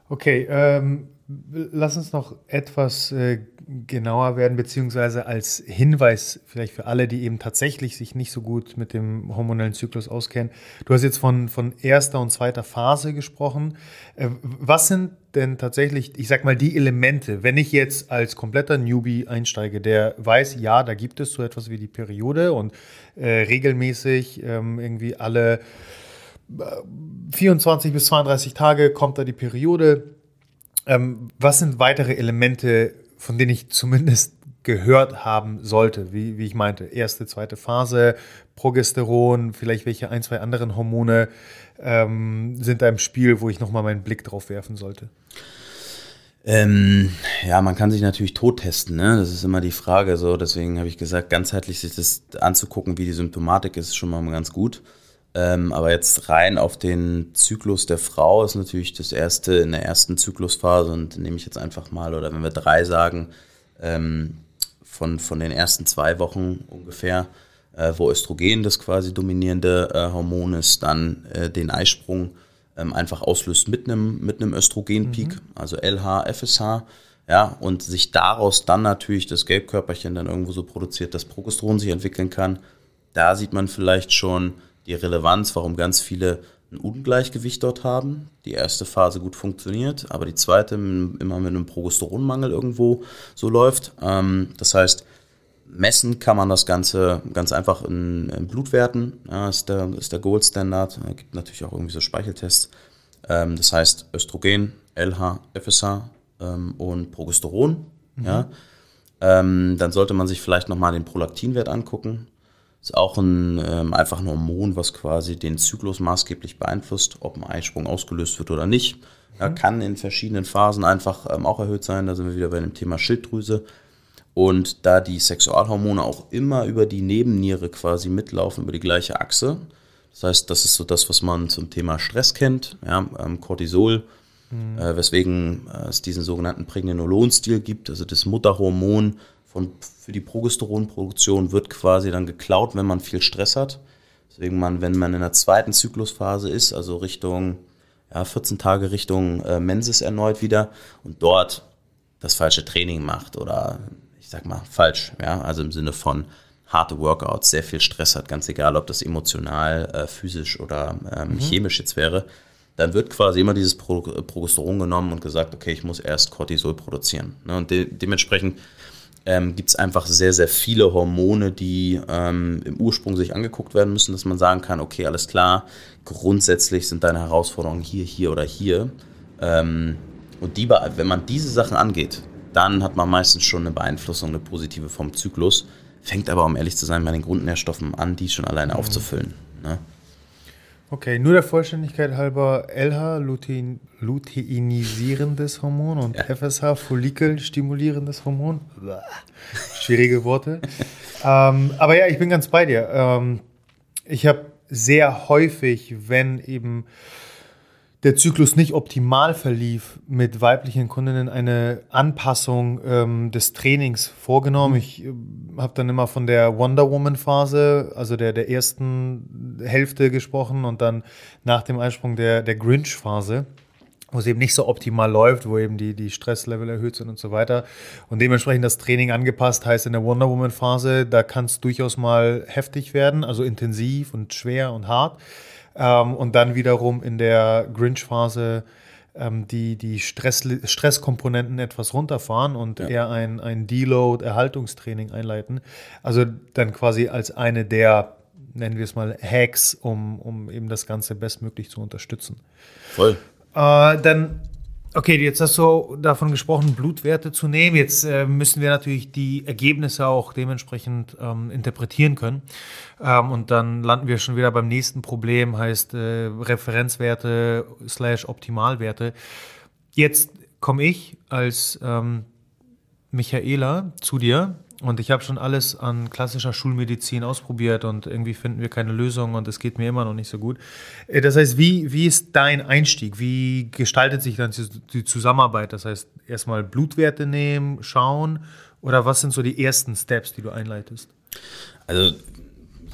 Okay, ähm, lass uns noch etwas äh, genauer werden, beziehungsweise als Hinweis vielleicht für alle, die eben tatsächlich sich nicht so gut mit dem hormonellen Zyklus auskennen. Du hast jetzt von, von erster und zweiter Phase gesprochen. Äh, was sind denn tatsächlich, ich sag mal, die Elemente, wenn ich jetzt als kompletter Newbie einsteige, der weiß, ja, da gibt es so etwas wie die Periode und äh, regelmäßig ähm, irgendwie alle 24 äh, bis 32 Tage kommt da die Periode. Ähm, was sind weitere Elemente, von denen ich zumindest gehört haben sollte, wie, wie ich meinte, erste, zweite Phase, Progesteron, vielleicht welche ein, zwei anderen Hormone ähm, sind da im Spiel, wo ich nochmal meinen Blick drauf werfen sollte? Ähm, ja, man kann sich natürlich tot testen, ne? Das ist immer die Frage. So, deswegen habe ich gesagt, ganzheitlich sich das anzugucken, wie die Symptomatik ist, ist schon mal ganz gut. Ähm, aber jetzt rein auf den Zyklus der Frau ist natürlich das erste in der ersten Zyklusphase und nehme ich jetzt einfach mal, oder wenn wir drei sagen, ähm, von, von den ersten zwei Wochen ungefähr, äh, wo Östrogen das quasi dominierende äh, Hormon ist, dann äh, den Eisprung ähm, einfach auslöst mit einem mit einem Östrogenpeak, mhm. also LH, FSH, ja, und sich daraus dann natürlich das Gelbkörperchen dann irgendwo so produziert, dass Progesteron sich entwickeln kann. Da sieht man vielleicht schon, die Relevanz, warum ganz viele ein Ungleichgewicht dort haben. Die erste Phase gut funktioniert, aber die zweite immer mit einem Progesteronmangel irgendwo so läuft. Ähm, das heißt, messen kann man das Ganze ganz einfach in, in Blutwerten. Ja, ist der, ist der Goldstandard. Es gibt natürlich auch irgendwie so Speicheltests. Ähm, das heißt Östrogen, LH, FSH ähm, und Progesteron. Mhm. Ja. dann sollte man sich vielleicht nochmal den Prolaktinwert angucken. Ist auch ein, ähm, einfach ein Hormon, was quasi den Zyklus maßgeblich beeinflusst, ob ein Eisprung ausgelöst wird oder nicht. Ja, mhm. kann in verschiedenen Phasen einfach ähm, auch erhöht sein. Da sind wir wieder bei dem Thema Schilddrüse. Und da die Sexualhormone auch immer über die Nebenniere quasi mitlaufen, über die gleiche Achse. Das heißt, das ist so das, was man zum Thema Stress kennt, ja, ähm, Cortisol, mhm. äh, weswegen äh, es diesen sogenannten Pregnenolon-Stil gibt, also das Mutterhormon, von, für die Progesteronproduktion wird quasi dann geklaut, wenn man viel Stress hat. Deswegen man, wenn man in der zweiten Zyklusphase ist, also Richtung ja, 14 Tage Richtung äh, Menses erneut wieder und dort das falsche Training macht oder ich sag mal falsch, ja, also im Sinne von harte Workouts, sehr viel Stress hat, ganz egal, ob das emotional, äh, physisch oder ähm, mhm. chemisch jetzt wäre, dann wird quasi immer dieses Pro Progesteron genommen und gesagt, okay, ich muss erst Cortisol produzieren. Ne? Und de dementsprechend ähm, gibt es einfach sehr, sehr viele Hormone, die ähm, im Ursprung sich angeguckt werden müssen, dass man sagen kann, okay, alles klar, grundsätzlich sind deine Herausforderungen hier, hier oder hier. Ähm, und die, wenn man diese Sachen angeht, dann hat man meistens schon eine Beeinflussung, eine positive vom Zyklus. Fängt aber, um ehrlich zu sein, bei den Grundnährstoffen an, die schon alleine mhm. aufzufüllen. Ne? Okay, nur der Vollständigkeit halber LH, Lutein, luteinisierendes Hormon und ja. FSH, Follikelstimulierendes Hormon. Schwierige Worte. ähm, aber ja, ich bin ganz bei dir. Ähm, ich habe sehr häufig, wenn eben der Zyklus nicht optimal verlief, mit weiblichen Kundinnen eine Anpassung ähm, des Trainings vorgenommen. Ich äh, habe dann immer von der Wonder Woman Phase, also der, der ersten Hälfte gesprochen und dann nach dem Einsprung der, der Grinch Phase wo es eben nicht so optimal läuft, wo eben die, die Stresslevel erhöht sind und so weiter. Und dementsprechend das Training angepasst heißt in der Wonder Woman Phase, da kann es durchaus mal heftig werden, also intensiv und schwer und hart. Ähm, und dann wiederum in der Grinch-Phase ähm, die, die Stress, Stresskomponenten etwas runterfahren und ja. eher ein, ein Deload-Erhaltungstraining einleiten. Also dann quasi als eine der, nennen wir es mal, Hacks, um, um eben das Ganze bestmöglich zu unterstützen. Voll. Äh, dann Okay, jetzt hast du davon gesprochen, Blutwerte zu nehmen. Jetzt äh, müssen wir natürlich die Ergebnisse auch dementsprechend ähm, interpretieren können. Ähm, und dann landen wir schon wieder beim nächsten Problem, heißt äh, Referenzwerte slash Optimalwerte. Jetzt komme ich als ähm, Michaela zu dir und ich habe schon alles an klassischer Schulmedizin ausprobiert und irgendwie finden wir keine Lösung und es geht mir immer noch nicht so gut. Äh, das heißt, wie, wie ist dein Einstieg? Wie gestaltet sich dann die Zusammenarbeit? Das heißt, erstmal Blutwerte nehmen, schauen oder was sind so die ersten Steps, die du einleitest? Also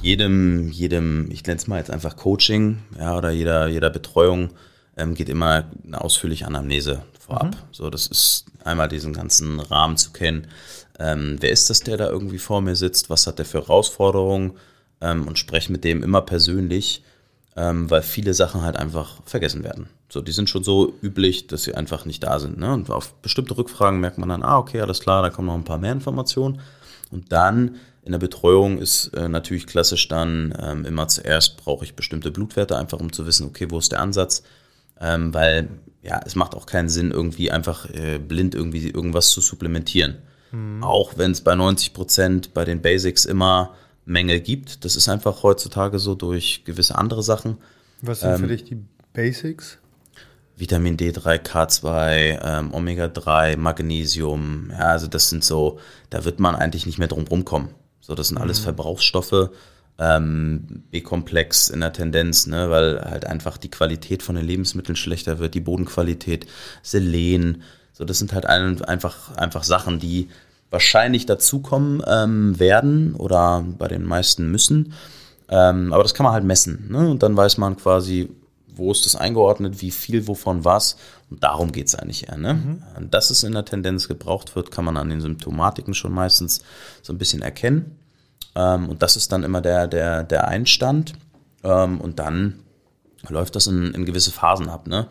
jedem, jedem, ich nenne es mal jetzt einfach Coaching, ja, oder jeder, jeder Betreuung ähm, geht immer eine ausführliche Anamnese vorab. Mhm. So, das ist einmal diesen ganzen Rahmen zu kennen ähm, wer ist das, der da irgendwie vor mir sitzt, was hat der für Herausforderungen ähm, und spreche mit dem immer persönlich, ähm, weil viele Sachen halt einfach vergessen werden. So, die sind schon so üblich, dass sie einfach nicht da sind. Ne? Und auf bestimmte Rückfragen merkt man dann, ah, okay, alles klar, da kommen noch ein paar mehr Informationen. Und dann in der Betreuung ist äh, natürlich klassisch dann ähm, immer zuerst brauche ich bestimmte Blutwerte, einfach um zu wissen, okay, wo ist der Ansatz? Ähm, weil ja, es macht auch keinen Sinn, irgendwie einfach äh, blind irgendwie irgendwas zu supplementieren. Mhm. Auch wenn es bei 90 Prozent bei den Basics immer Mängel gibt. Das ist einfach heutzutage so durch gewisse andere Sachen. Was sind ähm, für dich die Basics? Vitamin D3, K2, ähm, Omega-3, Magnesium. Ja, also das sind so, da wird man eigentlich nicht mehr drum rumkommen. So, das sind alles mhm. Verbrauchsstoffe. Ähm, B-Komplex in der Tendenz, ne, weil halt einfach die Qualität von den Lebensmitteln schlechter wird, die Bodenqualität, Selen, so, das sind halt ein, einfach, einfach Sachen, die wahrscheinlich dazukommen ähm, werden oder bei den meisten müssen. Ähm, aber das kann man halt messen. Ne? Und dann weiß man quasi, wo ist das eingeordnet, wie viel wovon was. Und darum geht es eigentlich eher. Ne? Mhm. Dass es in der Tendenz gebraucht wird, kann man an den Symptomatiken schon meistens so ein bisschen erkennen. Ähm, und das ist dann immer der, der, der Einstand. Ähm, und dann läuft das in, in gewisse Phasen ab. Ne?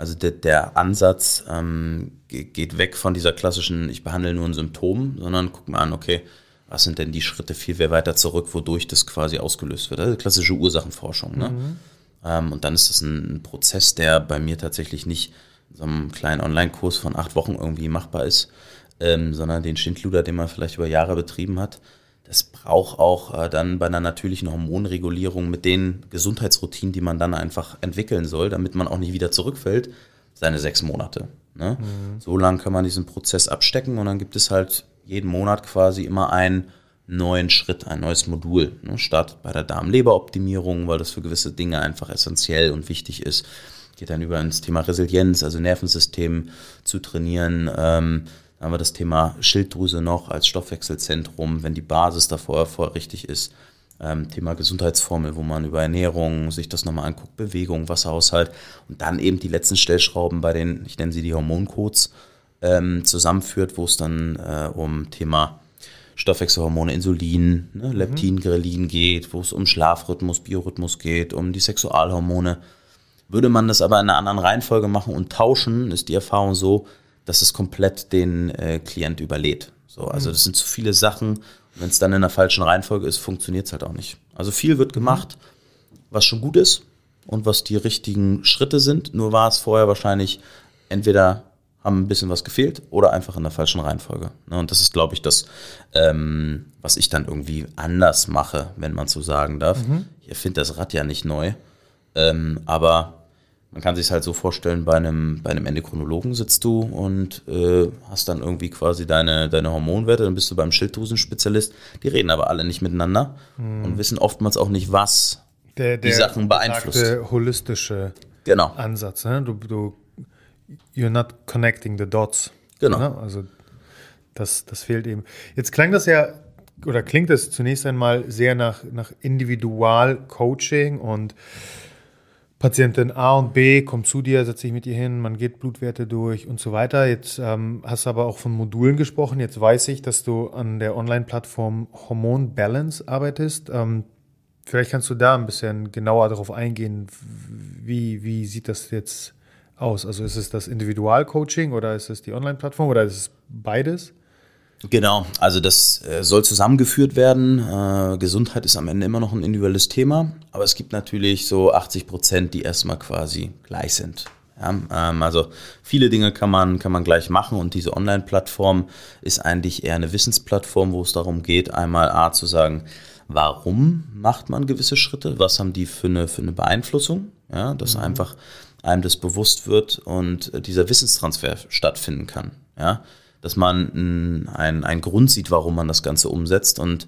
Also der, der Ansatz ähm, geht weg von dieser klassischen, ich behandle nur ein Symptom, sondern guck mal an, okay, was sind denn die Schritte viel mehr weiter zurück, wodurch das quasi ausgelöst wird. Also klassische Ursachenforschung. Ne? Mhm. Ähm, und dann ist das ein Prozess, der bei mir tatsächlich nicht in so einem kleinen Online-Kurs von acht Wochen irgendwie machbar ist, ähm, sondern den Schindluder, den man vielleicht über Jahre betrieben hat, das braucht auch äh, dann bei einer natürlichen Hormonregulierung mit den Gesundheitsroutinen, die man dann einfach entwickeln soll, damit man auch nicht wieder zurückfällt, seine sechs Monate. Ne? Mhm. So lange kann man diesen Prozess abstecken und dann gibt es halt jeden Monat quasi immer einen neuen Schritt, ein neues Modul. Ne? Startet bei der Darm-Leber-Optimierung, weil das für gewisse Dinge einfach essentiell und wichtig ist. Geht dann über ins Thema Resilienz, also Nervensystem zu trainieren. Ähm, dann haben wir das Thema Schilddrüse noch als Stoffwechselzentrum, wenn die Basis davor vorher richtig ist. Ähm, Thema Gesundheitsformel, wo man über Ernährung sich das nochmal anguckt, Bewegung, Wasserhaushalt und dann eben die letzten Stellschrauben bei den, ich nenne sie die Hormoncodes, ähm, zusammenführt, wo es dann äh, um Thema Stoffwechselhormone, Insulin, ne, mhm. Leptin, Grelin geht, wo es um Schlafrhythmus, Biorhythmus geht, um die Sexualhormone. Würde man das aber in einer anderen Reihenfolge machen und tauschen, ist die Erfahrung so, dass es komplett den äh, Klient überlädt. So, also mhm. das sind zu viele Sachen. Wenn es dann in der falschen Reihenfolge ist, funktioniert es halt auch nicht. Also viel wird gemacht, was schon gut ist und was die richtigen Schritte sind. Nur war es vorher wahrscheinlich entweder haben ein bisschen was gefehlt oder einfach in der falschen Reihenfolge. Ne, und das ist, glaube ich, das, ähm, was ich dann irgendwie anders mache, wenn man so sagen darf. Mhm. Ich finde das Rad ja nicht neu, ähm, aber man kann sich halt so vorstellen, bei einem, bei einem Endokrinologen sitzt du und äh, hast dann irgendwie quasi deine, deine Hormonwerte, dann bist du beim Schilddrüsenspezialist. Die reden aber alle nicht miteinander mhm. und wissen oftmals auch nicht, was der, der die Sachen beeinflusst. besagte holistische Genau. Ansatz. Ne? Du, du, you're not connecting the dots. Genau. Ne? Also das, das fehlt eben. Jetzt klang das ja, oder klingt es zunächst einmal sehr nach, nach Individual-Coaching und Patientin A und B kommt zu dir, setzt sich mit ihr hin, man geht Blutwerte durch und so weiter. Jetzt ähm, hast du aber auch von Modulen gesprochen. Jetzt weiß ich, dass du an der Online-Plattform Hormon Balance arbeitest. Ähm, vielleicht kannst du da ein bisschen genauer darauf eingehen. Wie, wie sieht das jetzt aus? Also ist es das Individualcoaching oder ist es die Online-Plattform oder ist es beides? Genau, also das äh, soll zusammengeführt werden. Äh, Gesundheit ist am Ende immer noch ein individuelles Thema, aber es gibt natürlich so 80 Prozent, die erstmal quasi gleich sind. Ja, ähm, also viele Dinge kann man, kann man gleich machen und diese Online-Plattform ist eigentlich eher eine Wissensplattform, wo es darum geht, einmal A zu sagen, warum macht man gewisse Schritte, was haben die für eine, für eine Beeinflussung, ja, dass mhm. einfach einem das bewusst wird und dieser Wissenstransfer stattfinden kann. Ja dass man einen, einen Grund sieht, warum man das Ganze umsetzt. Und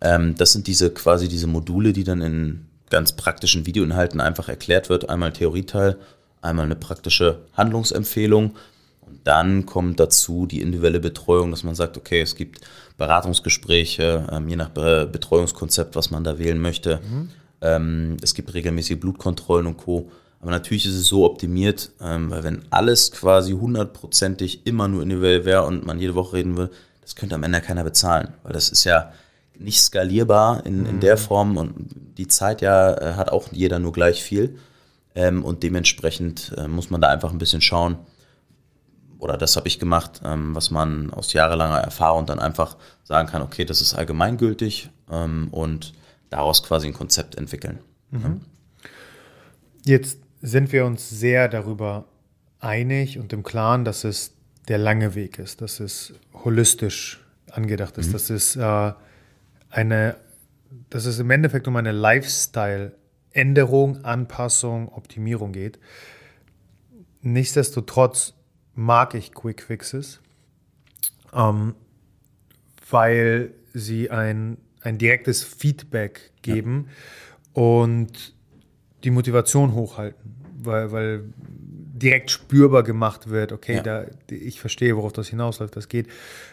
ähm, das sind diese quasi diese Module, die dann in ganz praktischen Videoinhalten einfach erklärt wird. Einmal Theorieteil, einmal eine praktische Handlungsempfehlung. Und dann kommt dazu die individuelle Betreuung, dass man sagt, okay, es gibt Beratungsgespräche, ähm, je nach Be Betreuungskonzept, was man da wählen möchte. Mhm. Ähm, es gibt regelmäßige Blutkontrollen und Co. Aber natürlich ist es so optimiert, ähm, weil wenn alles quasi hundertprozentig immer nur individuell wäre und man jede Woche reden will, das könnte am Ende keiner bezahlen, weil das ist ja nicht skalierbar in, in der mhm. Form und die Zeit ja äh, hat auch jeder nur gleich viel. Ähm, und dementsprechend äh, muss man da einfach ein bisschen schauen, oder das habe ich gemacht, ähm, was man aus jahrelanger Erfahrung dann einfach sagen kann, okay, das ist allgemeingültig ähm, und daraus quasi ein Konzept entwickeln. Mhm. Jetzt sind wir uns sehr darüber einig und im Klaren, dass es der lange Weg ist, dass es holistisch angedacht ist, mhm. dass es äh, eine, dass es im Endeffekt um eine Lifestyle-Änderung, Anpassung, Optimierung geht. Nichtsdestotrotz mag ich Quick Fixes, ähm, weil sie ein, ein direktes Feedback geben ja. und die Motivation hochhalten, weil, weil direkt spürbar gemacht wird, okay, ja. da, ich verstehe, worauf das hinausläuft, das geht,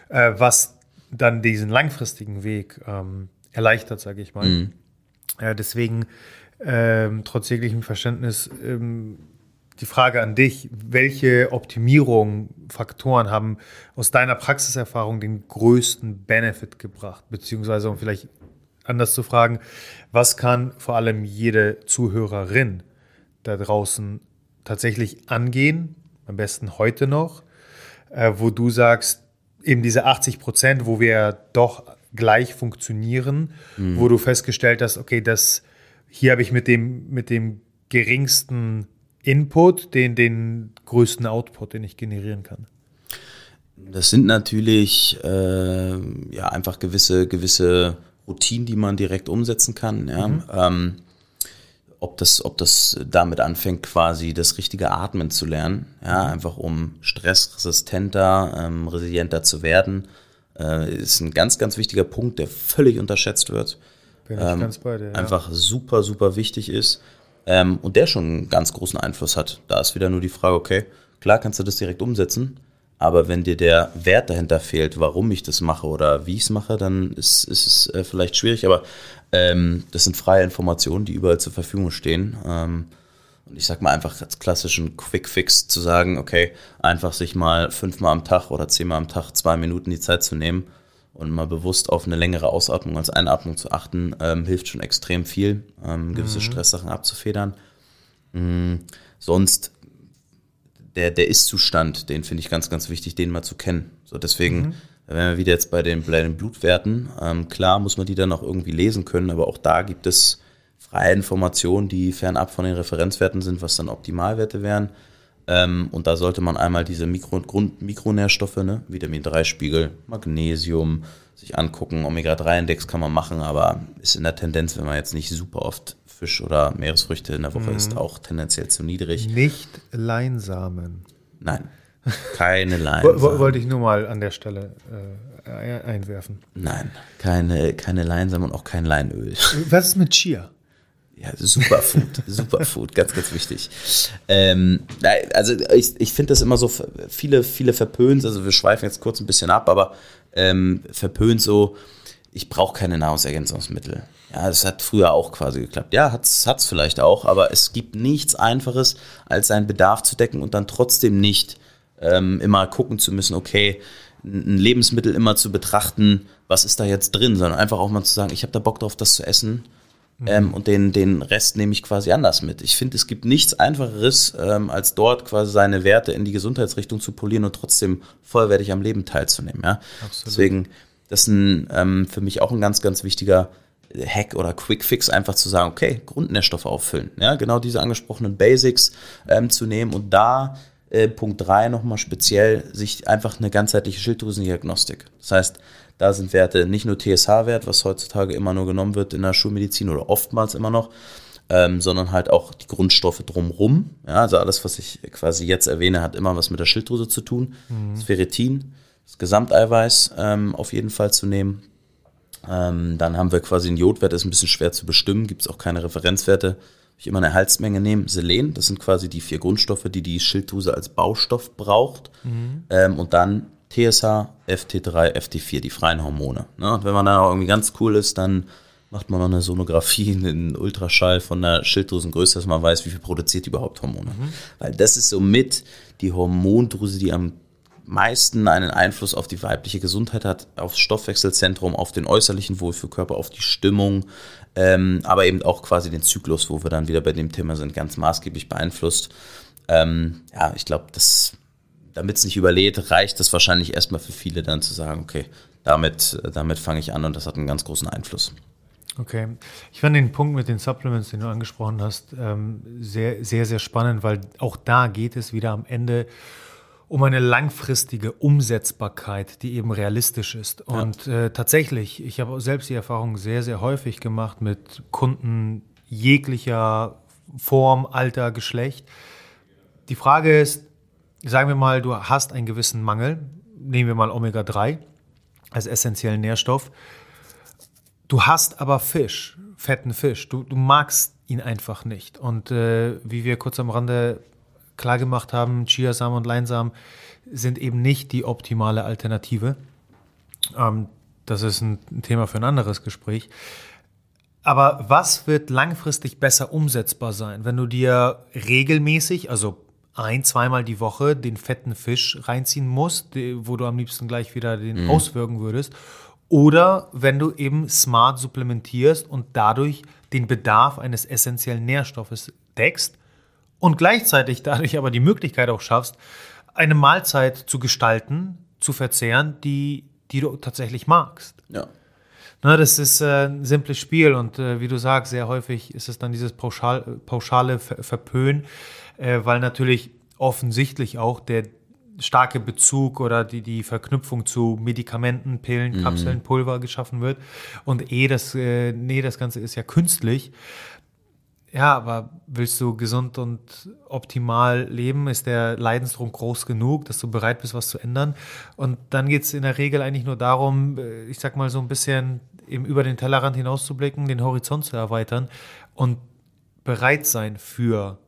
äh, was dann diesen langfristigen Weg ähm, erleichtert, sage ich mal. Mhm. Äh, deswegen, ähm, trotz jeglichem Verständnis, ähm, die Frage an dich, welche Optimierung, Faktoren haben aus deiner Praxiserfahrung den größten Benefit gebracht? Beziehungsweise, um vielleicht anders zu fragen, was kann vor allem jede Zuhörerin da draußen tatsächlich angehen, am besten heute noch, äh, wo du sagst, eben diese 80 Prozent, wo wir doch gleich funktionieren, mhm. wo du festgestellt hast, okay, das hier habe ich mit dem, mit dem geringsten Input den, den größten Output, den ich generieren kann. Das sind natürlich äh, ja einfach gewisse, gewisse Routinen, die man direkt umsetzen kann. Ja. Mhm. Ähm, ob das, ob das damit anfängt, quasi das richtige Atmen zu lernen, ja, einfach um stressresistenter, ähm, resilienter zu werden, äh, ist ein ganz, ganz wichtiger Punkt, der völlig unterschätzt wird. Bin ich ähm, ganz bei dir, ja. Einfach super, super wichtig ist ähm, und der schon einen ganz großen Einfluss hat. Da ist wieder nur die Frage, okay, klar kannst du das direkt umsetzen, aber wenn dir der Wert dahinter fehlt, warum ich das mache oder wie ich es mache, dann ist, ist es äh, vielleicht schwierig. Aber ähm, das sind freie Informationen, die überall zur Verfügung stehen. Ähm, und ich sag mal einfach als klassischen Quick Fix zu sagen, okay, einfach sich mal fünfmal am Tag oder zehnmal am Tag zwei Minuten die Zeit zu nehmen und mal bewusst auf eine längere Ausatmung als Einatmung zu achten, ähm, hilft schon extrem viel, ähm, gewisse mhm. Stresssachen abzufedern. Mhm. Sonst der, der Ist-Zustand, den finde ich ganz, ganz wichtig, den mal zu kennen. So deswegen, mhm. wenn wir wieder jetzt bei den, bei den Blutwerten, ähm, klar muss man die dann auch irgendwie lesen können, aber auch da gibt es freie Informationen, die fernab von den Referenzwerten sind, was dann Optimalwerte wären. Ähm, und da sollte man einmal diese Mikro- und Grund Mikronährstoffe, ne, Vitamin 3-Spiegel, Magnesium, sich angucken. Omega-3-Index kann man machen, aber ist in der Tendenz, wenn man jetzt nicht super oft Fisch oder Meeresfrüchte in der Woche mhm. ist, auch tendenziell zu niedrig. Nicht Leinsamen. Nein, keine Leinsamen. Wollte ich nur mal an der Stelle äh, einwerfen. Nein, keine, keine Leinsamen und auch kein Leinöl. Was ist mit Chia? Ja, Superfood, Superfood, ganz, ganz wichtig. Ähm, also ich, ich finde das immer so, viele, viele verpönt, also wir schweifen jetzt kurz ein bisschen ab, aber ähm, verpönt so, ich brauche keine Nahrungsergänzungsmittel. Ja, das hat früher auch quasi geklappt. Ja, hat's hat's vielleicht auch, aber es gibt nichts Einfaches, als seinen Bedarf zu decken und dann trotzdem nicht ähm, immer gucken zu müssen, okay, ein Lebensmittel immer zu betrachten, was ist da jetzt drin, sondern einfach auch mal zu sagen, ich habe da Bock drauf, das zu essen. Mhm. Ähm, und den, den Rest nehme ich quasi anders mit. Ich finde, es gibt nichts Einfacheres, ähm, als dort quasi seine Werte in die Gesundheitsrichtung zu polieren und trotzdem vollwertig am Leben teilzunehmen. Ja? Absolut. Deswegen, das ist ein, ähm, für mich auch ein ganz, ganz wichtiger Hack oder Quick Fix, einfach zu sagen, okay, Grundnährstoffe auffüllen. Ja? Genau diese angesprochenen Basics ähm, zu nehmen und da äh, Punkt 3 nochmal speziell, sich einfach eine ganzheitliche Schilddrüsendiagnostik. Das heißt, da sind Werte nicht nur TSH-Wert, was heutzutage immer nur genommen wird in der Schulmedizin oder oftmals immer noch, ähm, sondern halt auch die Grundstoffe drumrum. Ja, also alles, was ich quasi jetzt erwähne, hat immer was mit der Schilddrüse zu tun. Mhm. Das Ferritin, das Gesamteiweiß ähm, auf jeden Fall zu nehmen. Ähm, dann haben wir quasi einen Jodwert, ist ein bisschen schwer zu bestimmen, gibt es auch keine Referenzwerte ich immer eine Halsmenge nehmen. Selen, das sind quasi die vier Grundstoffe, die die Schilddrüse als Baustoff braucht. Mhm. Ähm, und dann TSH, FT3, FT4, die freien Hormone. Ne? Und wenn man dann auch irgendwie ganz cool ist, dann macht man noch eine Sonographie, einen Ultraschall von der Schilddrüsengröße, dass man weiß, wie viel produziert die überhaupt Hormone. Mhm. Weil das ist somit die Hormondrüse, die am meisten einen Einfluss auf die weibliche Gesundheit hat, aufs Stoffwechselzentrum, auf den äußerlichen Wohlfühlkörper, auf die Stimmung, ähm, aber eben auch quasi den Zyklus, wo wir dann wieder bei dem Thema sind, ganz maßgeblich beeinflusst. Ähm, ja, ich glaube, damit es nicht überlädt, reicht es wahrscheinlich erstmal für viele dann zu sagen, okay, damit, damit fange ich an und das hat einen ganz großen Einfluss. Okay. Ich fand den Punkt mit den Supplements, den du angesprochen hast, ähm, sehr, sehr, sehr spannend, weil auch da geht es wieder am Ende um eine langfristige Umsetzbarkeit, die eben realistisch ist. Und ja. äh, tatsächlich, ich habe selbst die Erfahrung sehr, sehr häufig gemacht mit Kunden jeglicher Form, Alter, Geschlecht. Die Frage ist, sagen wir mal, du hast einen gewissen Mangel, nehmen wir mal Omega-3 als essentiellen Nährstoff. Du hast aber Fisch, fetten Fisch. Du, du magst ihn einfach nicht. Und äh, wie wir kurz am Rande klargemacht haben, Chiasamen und Leinsamen sind eben nicht die optimale Alternative. Ähm, das ist ein Thema für ein anderes Gespräch. Aber was wird langfristig besser umsetzbar sein, wenn du dir regelmäßig, also ein, zweimal die Woche den fetten Fisch reinziehen musst, wo du am liebsten gleich wieder den mhm. auswirken würdest, oder wenn du eben smart supplementierst und dadurch den Bedarf eines essentiellen Nährstoffes deckst und gleichzeitig dadurch aber die Möglichkeit auch schaffst, eine Mahlzeit zu gestalten, zu verzehren, die, die du tatsächlich magst. Ja. Na, das ist äh, ein simples Spiel und äh, wie du sagst, sehr häufig ist es dann dieses pauschal, pauschale Ver Verpönen, äh, weil natürlich offensichtlich auch der starke Bezug oder die, die Verknüpfung zu Medikamenten, Pillen, mhm. Kapseln, Pulver geschaffen wird. Und eh das, nee, das Ganze ist ja künstlich. Ja, aber willst du gesund und optimal leben? Ist der Leidensdruck groß genug, dass du bereit bist, was zu ändern? Und dann geht es in der Regel eigentlich nur darum, äh, ich sag mal so ein bisschen eben über den Tellerrand hinauszublicken, den Horizont zu erweitern und bereit sein für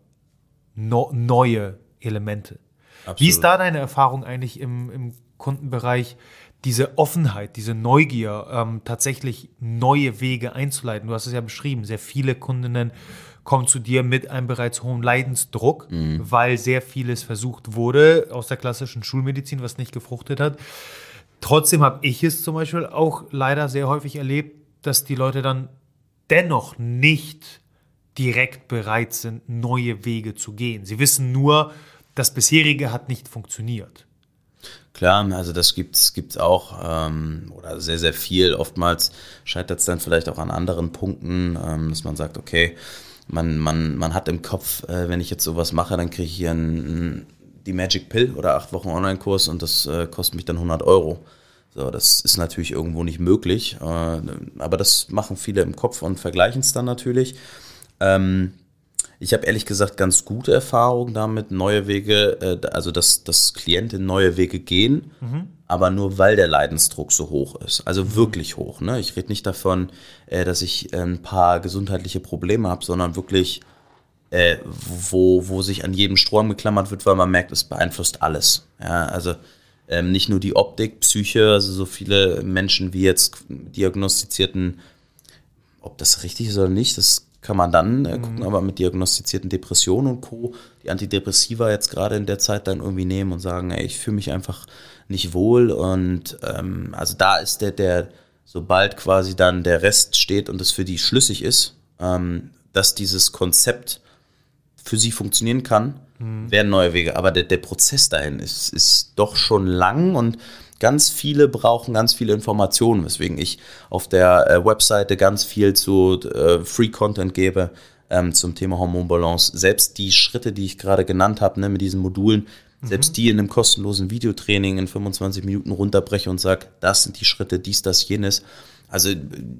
no neue Elemente. Absolut. Wie ist da deine Erfahrung eigentlich im, im Kundenbereich? diese Offenheit, diese Neugier, ähm, tatsächlich neue Wege einzuleiten. Du hast es ja beschrieben, sehr viele Kundinnen kommen zu dir mit einem bereits hohen Leidensdruck, mhm. weil sehr vieles versucht wurde aus der klassischen Schulmedizin, was nicht gefruchtet hat. Trotzdem habe ich es zum Beispiel auch leider sehr häufig erlebt, dass die Leute dann dennoch nicht direkt bereit sind, neue Wege zu gehen. Sie wissen nur, das bisherige hat nicht funktioniert. Klar, also das gibt's gibt's auch ähm, oder sehr sehr viel. Oftmals scheitert es dann vielleicht auch an anderen Punkten, ähm, dass man sagt, okay, man, man, man hat im Kopf, äh, wenn ich jetzt sowas mache, dann kriege ich hier ein, die Magic Pill oder acht Wochen Online-Kurs und das äh, kostet mich dann 100 Euro. So, das ist natürlich irgendwo nicht möglich, äh, aber das machen viele im Kopf und vergleichen es dann natürlich. Ähm, ich habe ehrlich gesagt ganz gute Erfahrungen damit, neue Wege, äh, also dass, dass Klienten neue Wege gehen, mhm. aber nur weil der Leidensdruck so hoch ist. Also mhm. wirklich hoch. Ne? Ich rede nicht davon, äh, dass ich äh, ein paar gesundheitliche Probleme habe, sondern wirklich, wo, wo sich an jedem Strom geklammert wird, weil man merkt, es beeinflusst alles. Ja, also ähm, nicht nur die Optik, Psyche, also so viele Menschen wie jetzt diagnostizierten, ob das richtig ist oder nicht, das kann man dann äh, gucken, mhm. aber mit diagnostizierten Depressionen und Co. die Antidepressiva jetzt gerade in der Zeit dann irgendwie nehmen und sagen, ey, ich fühle mich einfach nicht wohl und ähm, also da ist der, der, sobald quasi dann der Rest steht und es für die schlüssig ist, ähm, dass dieses Konzept für sie funktionieren kann, mhm. werden neue Wege. Aber der, der Prozess dahin ist, ist doch schon lang und ganz viele brauchen ganz viele Informationen, weswegen ich auf der äh, Webseite ganz viel zu äh, Free Content gebe ähm, zum Thema Hormonbalance. Selbst die Schritte, die ich gerade genannt habe, ne, mit diesen Modulen, mhm. selbst die in einem kostenlosen Videotraining in 25 Minuten runterbreche und sage, das sind die Schritte, dies, das, jenes. Also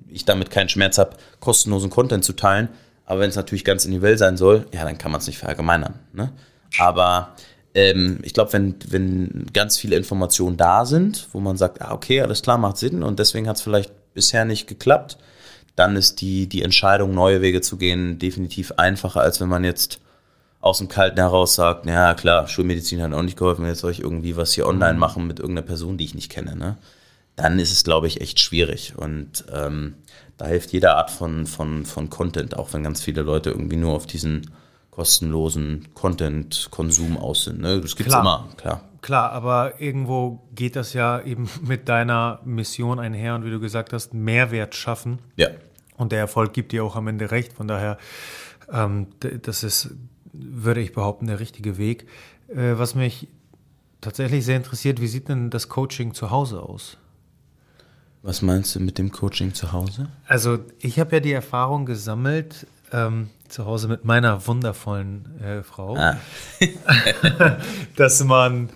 ich damit keinen Schmerz habe, kostenlosen Content zu teilen. Aber wenn es natürlich ganz in die Welt sein soll, ja, dann kann man es nicht verallgemeinern. Ne? Aber ähm, ich glaube, wenn, wenn ganz viele Informationen da sind, wo man sagt, ah, okay, alles klar, macht Sinn und deswegen hat es vielleicht bisher nicht geklappt, dann ist die, die Entscheidung, neue Wege zu gehen, definitiv einfacher, als wenn man jetzt aus dem Kalten heraus sagt, ja klar, Schulmedizin hat auch nicht geholfen, jetzt soll ich irgendwie was hier online mhm. machen mit irgendeiner Person, die ich nicht kenne. Ne? Dann ist es, glaube ich, echt schwierig. Und ähm, da hilft jede Art von, von, von Content, auch wenn ganz viele Leute irgendwie nur auf diesen kostenlosen Content-Konsum aus sind. Ne? Das gibt's klar, immer, klar. Klar, aber irgendwo geht das ja eben mit deiner Mission einher und wie du gesagt hast, Mehrwert schaffen. Ja. Und der Erfolg gibt dir auch am Ende recht. Von daher, ähm, das ist, würde ich behaupten, der richtige Weg. Äh, was mich tatsächlich sehr interessiert, wie sieht denn das Coaching zu Hause aus? Was meinst du mit dem Coaching zu Hause? Also ich habe ja die Erfahrung gesammelt, ähm, zu Hause mit meiner wundervollen äh, Frau, ah. dass man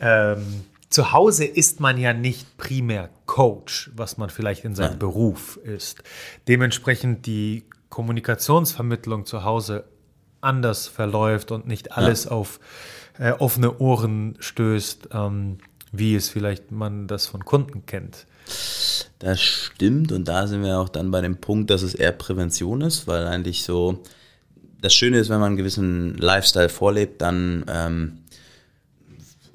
ähm, zu Hause ist man ja nicht primär Coach, was man vielleicht in seinem Nein. Beruf ist. Dementsprechend die Kommunikationsvermittlung zu Hause anders verläuft und nicht alles ja. auf äh, offene Ohren stößt, ähm, wie es vielleicht man das von Kunden kennt. Das stimmt und da sind wir auch dann bei dem Punkt, dass es eher Prävention ist, weil eigentlich so, das Schöne ist, wenn man einen gewissen Lifestyle vorlebt, dann ähm,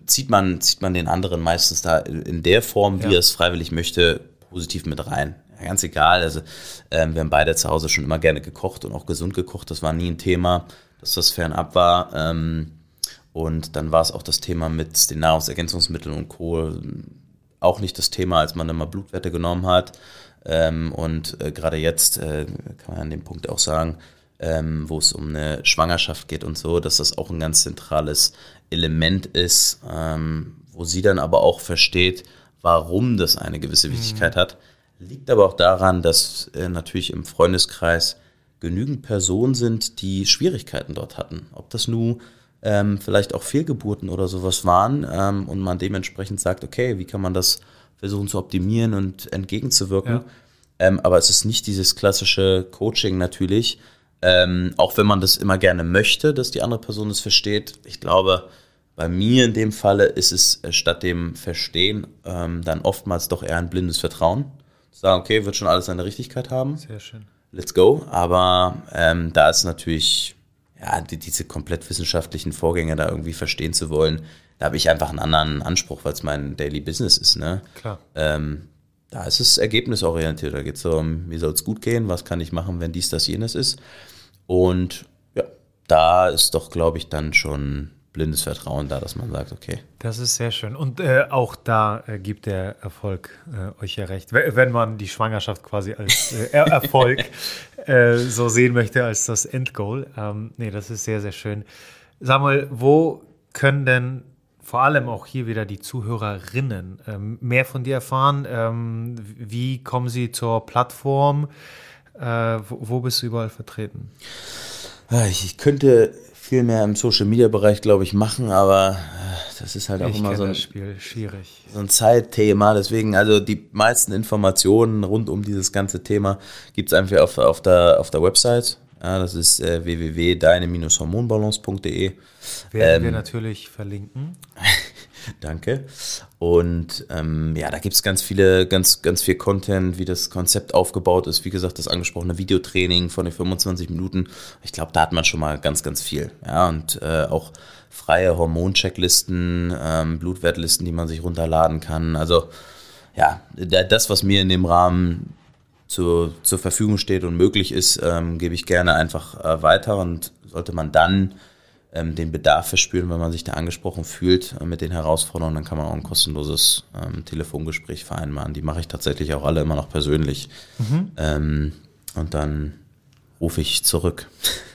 zieht, man, zieht man den anderen meistens da in der Form, wie ja. er es freiwillig möchte, positiv mit rein. Ja, ganz egal, also ähm, wir haben beide zu Hause schon immer gerne gekocht und auch gesund gekocht, das war nie ein Thema, dass das fernab war. Ähm, und dann war es auch das Thema mit den Nahrungsergänzungsmitteln und Co auch nicht das Thema, als man dann mal Blutwerte genommen hat. Ähm, und äh, gerade jetzt äh, kann man an dem Punkt auch sagen, ähm, wo es um eine Schwangerschaft geht und so, dass das auch ein ganz zentrales Element ist, ähm, wo sie dann aber auch versteht, warum das eine gewisse Wichtigkeit mhm. hat. Liegt aber auch daran, dass äh, natürlich im Freundeskreis genügend Personen sind, die Schwierigkeiten dort hatten. Ob das nun ähm, vielleicht auch Fehlgeburten oder sowas waren ähm, und man dementsprechend sagt, okay, wie kann man das versuchen zu optimieren und entgegenzuwirken. Ja. Ähm, aber es ist nicht dieses klassische Coaching natürlich, ähm, auch wenn man das immer gerne möchte, dass die andere Person es versteht. Ich glaube, bei mir in dem Falle ist es äh, statt dem Verstehen ähm, dann oftmals doch eher ein blindes Vertrauen. Sagen, okay, wird schon alles seine Richtigkeit haben. Sehr schön. Let's go. Aber ähm, da ist natürlich ja, die, diese komplett wissenschaftlichen Vorgänge da irgendwie verstehen zu wollen, da habe ich einfach einen anderen Anspruch, weil es mein Daily Business ist. Ne? Klar. Ähm, da ist es ergebnisorientiert. Da geht es um, wie soll es gut gehen, was kann ich machen, wenn dies, das, jenes ist. Und ja, da ist doch, glaube ich, dann schon blindes Vertrauen da, dass man sagt, okay. Das ist sehr schön. Und äh, auch da äh, gibt der Erfolg äh, euch ja recht. Wenn man die Schwangerschaft quasi als äh, Erfolg äh, so sehen möchte, als das Endgoal. Ähm, nee, das ist sehr, sehr schön. Sag mal, wo können denn vor allem auch hier wieder die Zuhörerinnen ähm, mehr von dir erfahren? Ähm, wie kommen sie zur Plattform? Äh, wo, wo bist du überall vertreten? Ich könnte viel mehr im Social Media Bereich, glaube ich, machen, aber äh, das ist halt auch ich immer so ein, Spiel. Schwierig. so ein Zeitthema. Deswegen, also die meisten Informationen rund um dieses ganze Thema gibt es einfach auf, auf, der, auf der Website Ja, das ist äh, www.deine-hormonbalance.de. Werden ähm, wir natürlich verlinken. Danke. Und ähm, ja, da gibt es ganz viele, ganz, ganz viel Content, wie das Konzept aufgebaut ist. Wie gesagt, das angesprochene Videotraining von den 25 Minuten. Ich glaube, da hat man schon mal ganz, ganz viel. Ja, und äh, auch freie Hormonchecklisten, ähm, Blutwertlisten, die man sich runterladen kann. Also ja, das, was mir in dem Rahmen zu, zur Verfügung steht und möglich ist, ähm, gebe ich gerne einfach äh, weiter und sollte man dann ähm, den Bedarf verspüren, wenn man sich da angesprochen fühlt äh, mit den Herausforderungen, dann kann man auch ein kostenloses ähm, Telefongespräch vereinbaren. Die mache ich tatsächlich auch alle immer noch persönlich. Mhm. Ähm, und dann rufe ich zurück.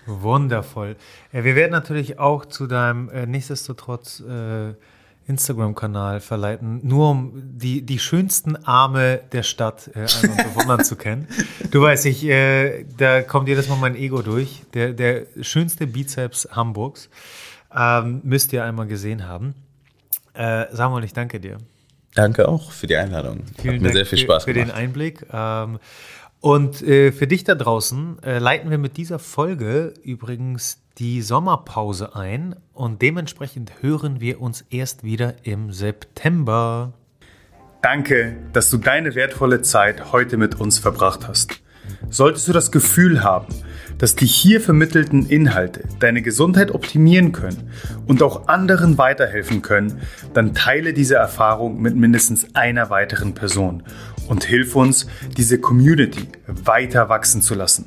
Wundervoll. Ja, wir werden natürlich auch zu deinem äh, nichtsdestotrotz äh, Instagram-Kanal verleiten, nur um die, die schönsten Arme der Stadt äh, einmal bewundern zu können. Du weißt, ich, äh, da kommt jedes Mal mein Ego durch. Der, der schönste Bizeps Hamburgs. Ähm, müsst ihr einmal gesehen haben. Äh, Samuel, ich danke dir. Danke auch für die Einladung. Vielen Hat mir Dank sehr viel Spaß für, gemacht. Für den Einblick. Ähm, und äh, für dich da draußen äh, leiten wir mit dieser Folge übrigens die Sommerpause ein und dementsprechend hören wir uns erst wieder im September. Danke, dass du deine wertvolle Zeit heute mit uns verbracht hast. Solltest du das Gefühl haben, dass die hier vermittelten Inhalte deine Gesundheit optimieren können und auch anderen weiterhelfen können, dann teile diese Erfahrung mit mindestens einer weiteren Person und hilf uns, diese Community weiter wachsen zu lassen.